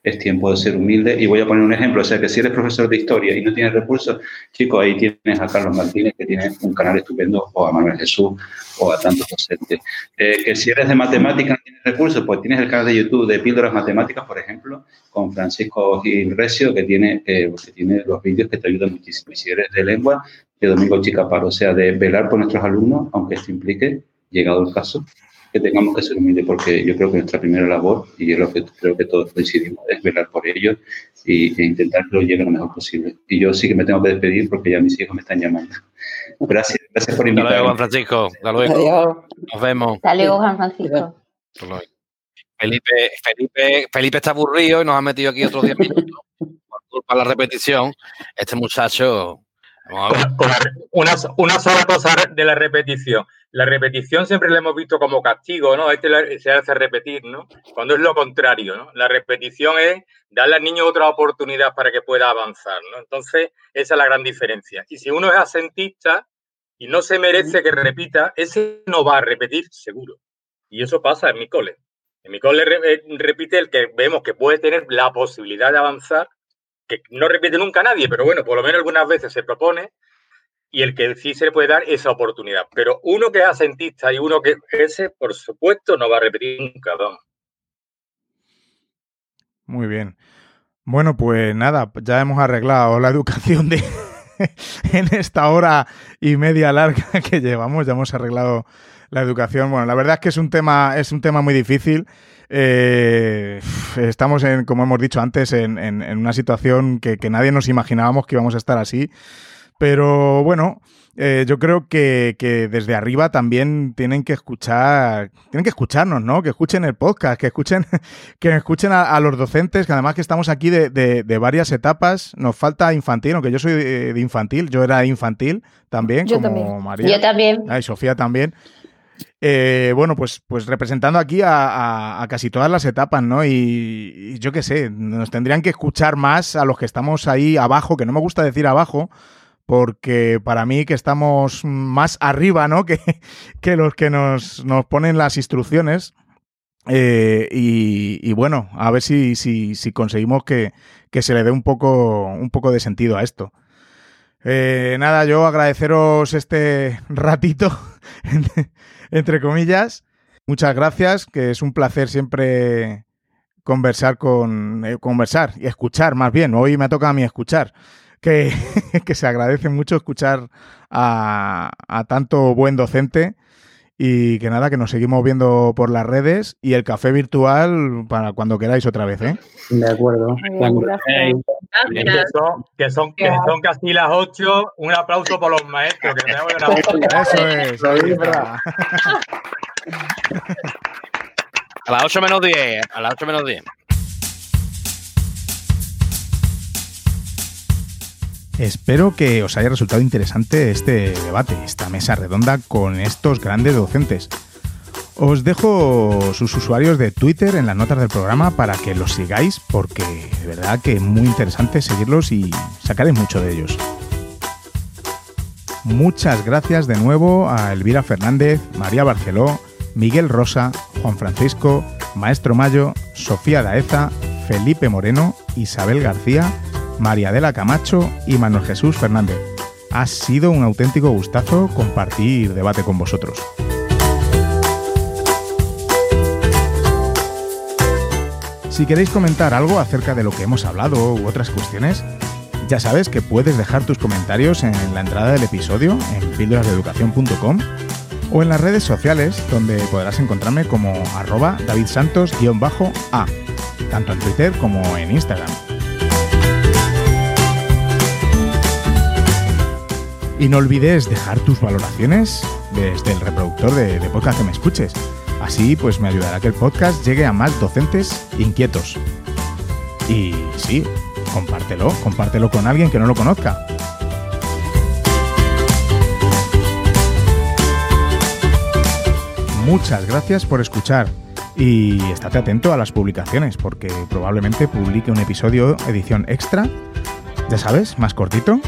es tiempo de ser humilde. Y voy a poner un ejemplo, o sea que si eres profesor de historia y no tienes recursos, chicos, ahí tienes a Carlos Martínez, que tiene un canal estupendo, o a Manuel Jesús, o a tantos docentes. Eh, que si eres de matemáticas no tienes recursos, pues tienes el canal de YouTube de Píldoras Matemáticas, por ejemplo, con Francisco Gil Recio, que tiene, eh, que tiene los vídeos que te ayudan muchísimo. Y si eres de lengua, de Domingo Chicaparo, o sea, de velar por nuestros alumnos, aunque esto implique, llegado el caso, que tengamos que ser humildes, porque yo creo que nuestra primera labor, y es lo que creo que todos coincidimos, es velar por ellos y, e intentar que lo lleguen lo mejor posible. Y yo sí que me tengo que despedir porque ya mis hijos me están llamando. Gracias, gracias por invitarme. Hasta luego, Juan Francisco. Hasta luego. Nos vemos. Hasta luego, Juan Francisco. Felipe, Felipe, Felipe está aburrido y nos ha metido aquí otros 10 minutos por culpa de la repetición. Este muchacho una, una, sola cosa de la repetición. La repetición siempre la hemos visto como castigo, ¿no? Este se hace repetir, ¿no? Cuando es lo contrario, ¿no? La repetición es darle al niño otra oportunidad para que pueda avanzar, ¿no? Entonces, esa es la gran diferencia. Y si uno es asentista y no se merece que repita, ese no va a repetir seguro. Y eso pasa en mi cole. En mi cole eh, repite el que vemos que puede tener la posibilidad de avanzar que no repite nunca nadie, pero bueno, por lo menos algunas veces se propone y el que sí se le puede dar esa oportunidad. Pero uno que es asentista y uno que ese, por supuesto, no va a repetir nunca, Muy bien. Bueno, pues nada, ya hemos arreglado la educación de en esta hora y media larga que llevamos, ya hemos arreglado la educación. Bueno, la verdad es que es un tema, es un tema muy difícil. Eh, estamos, en, como hemos dicho antes, en, una situación que, nadie nos imaginábamos que íbamos a estar así. Pero bueno, eh, yo creo que, desde arriba también tienen que escuchar, tienen que escucharnos, ¿no? Que escuchen el podcast, que escuchen, que escuchen a, los docentes, que además que estamos aquí de, varias etapas. Nos falta infantil, aunque yo soy de, infantil, yo era infantil también, como María. Yo también. y Sofía también. Eh, bueno, pues, pues representando aquí a, casi todas las etapas, ¿no? Y, yo qué sé, nos tendrían que escuchar más a los que estamos ahí abajo, que no me gusta decir abajo, porque para mí que estamos más arriba, ¿no? Que, los que nos, ponen las instrucciones. Eh, y, bueno, a ver si, si, si conseguimos que, que, se le dé un poco, un poco de sentido a esto. Eh, nada, yo agradeceros este ratito entre comillas. Muchas gracias, que es un placer siempre conversar con eh, conversar y escuchar más bien. Hoy me toca a mí escuchar que, se agradece mucho escuchar a, a tanto buen docente y que nada, que nos seguimos viendo por las redes y el café virtual para cuando queráis otra vez, ¿eh? De acuerdo. Que son, que, son, casi las 8. Un aplauso por los maestros. Que Eso es. A las 8 menos 10. A las 8 menos 10. Espero que os haya resultado interesante este debate, esta mesa redonda con estos grandes docentes. Os dejo sus usuarios de Twitter en las notas del programa para que los sigáis porque de verdad que es muy interesante seguirlos y sacaréis mucho de ellos. Muchas gracias de nuevo a Elvira Fernández, María Barceló, Miguel Rosa, Juan Francisco, Maestro Mayo, Sofía Daeza, Felipe Moreno, Isabel García, María Adela Camacho y Manuel Jesús Fernández. Ha sido un auténtico gustazo compartir debate con vosotros. Si queréis comentar algo acerca de lo que hemos hablado u otras cuestiones, ya sabes que puedes dejar tus comentarios en la entrada del episodio en píldorasdeeducación.com o en las redes sociales donde podrás encontrarme como arroba davidsantos-a, tanto en Twitter como en Instagram. Y no olvides dejar tus valoraciones desde el reproductor de, podcast que me escuches. Así pues me ayudará a que el podcast llegue a más docentes inquietos. Y sí, compártelo, compártelo con alguien que no lo conozca. Muchas gracias por escuchar y estate atento a las publicaciones porque probablemente publique un episodio edición extra, ya sabes, más cortito,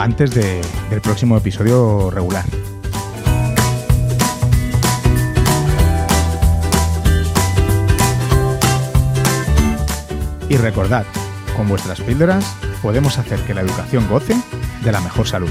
antes del próximo episodio regular. Y recordad, con vuestras píldoras podemos hacer que la educación goce de la mejor salud.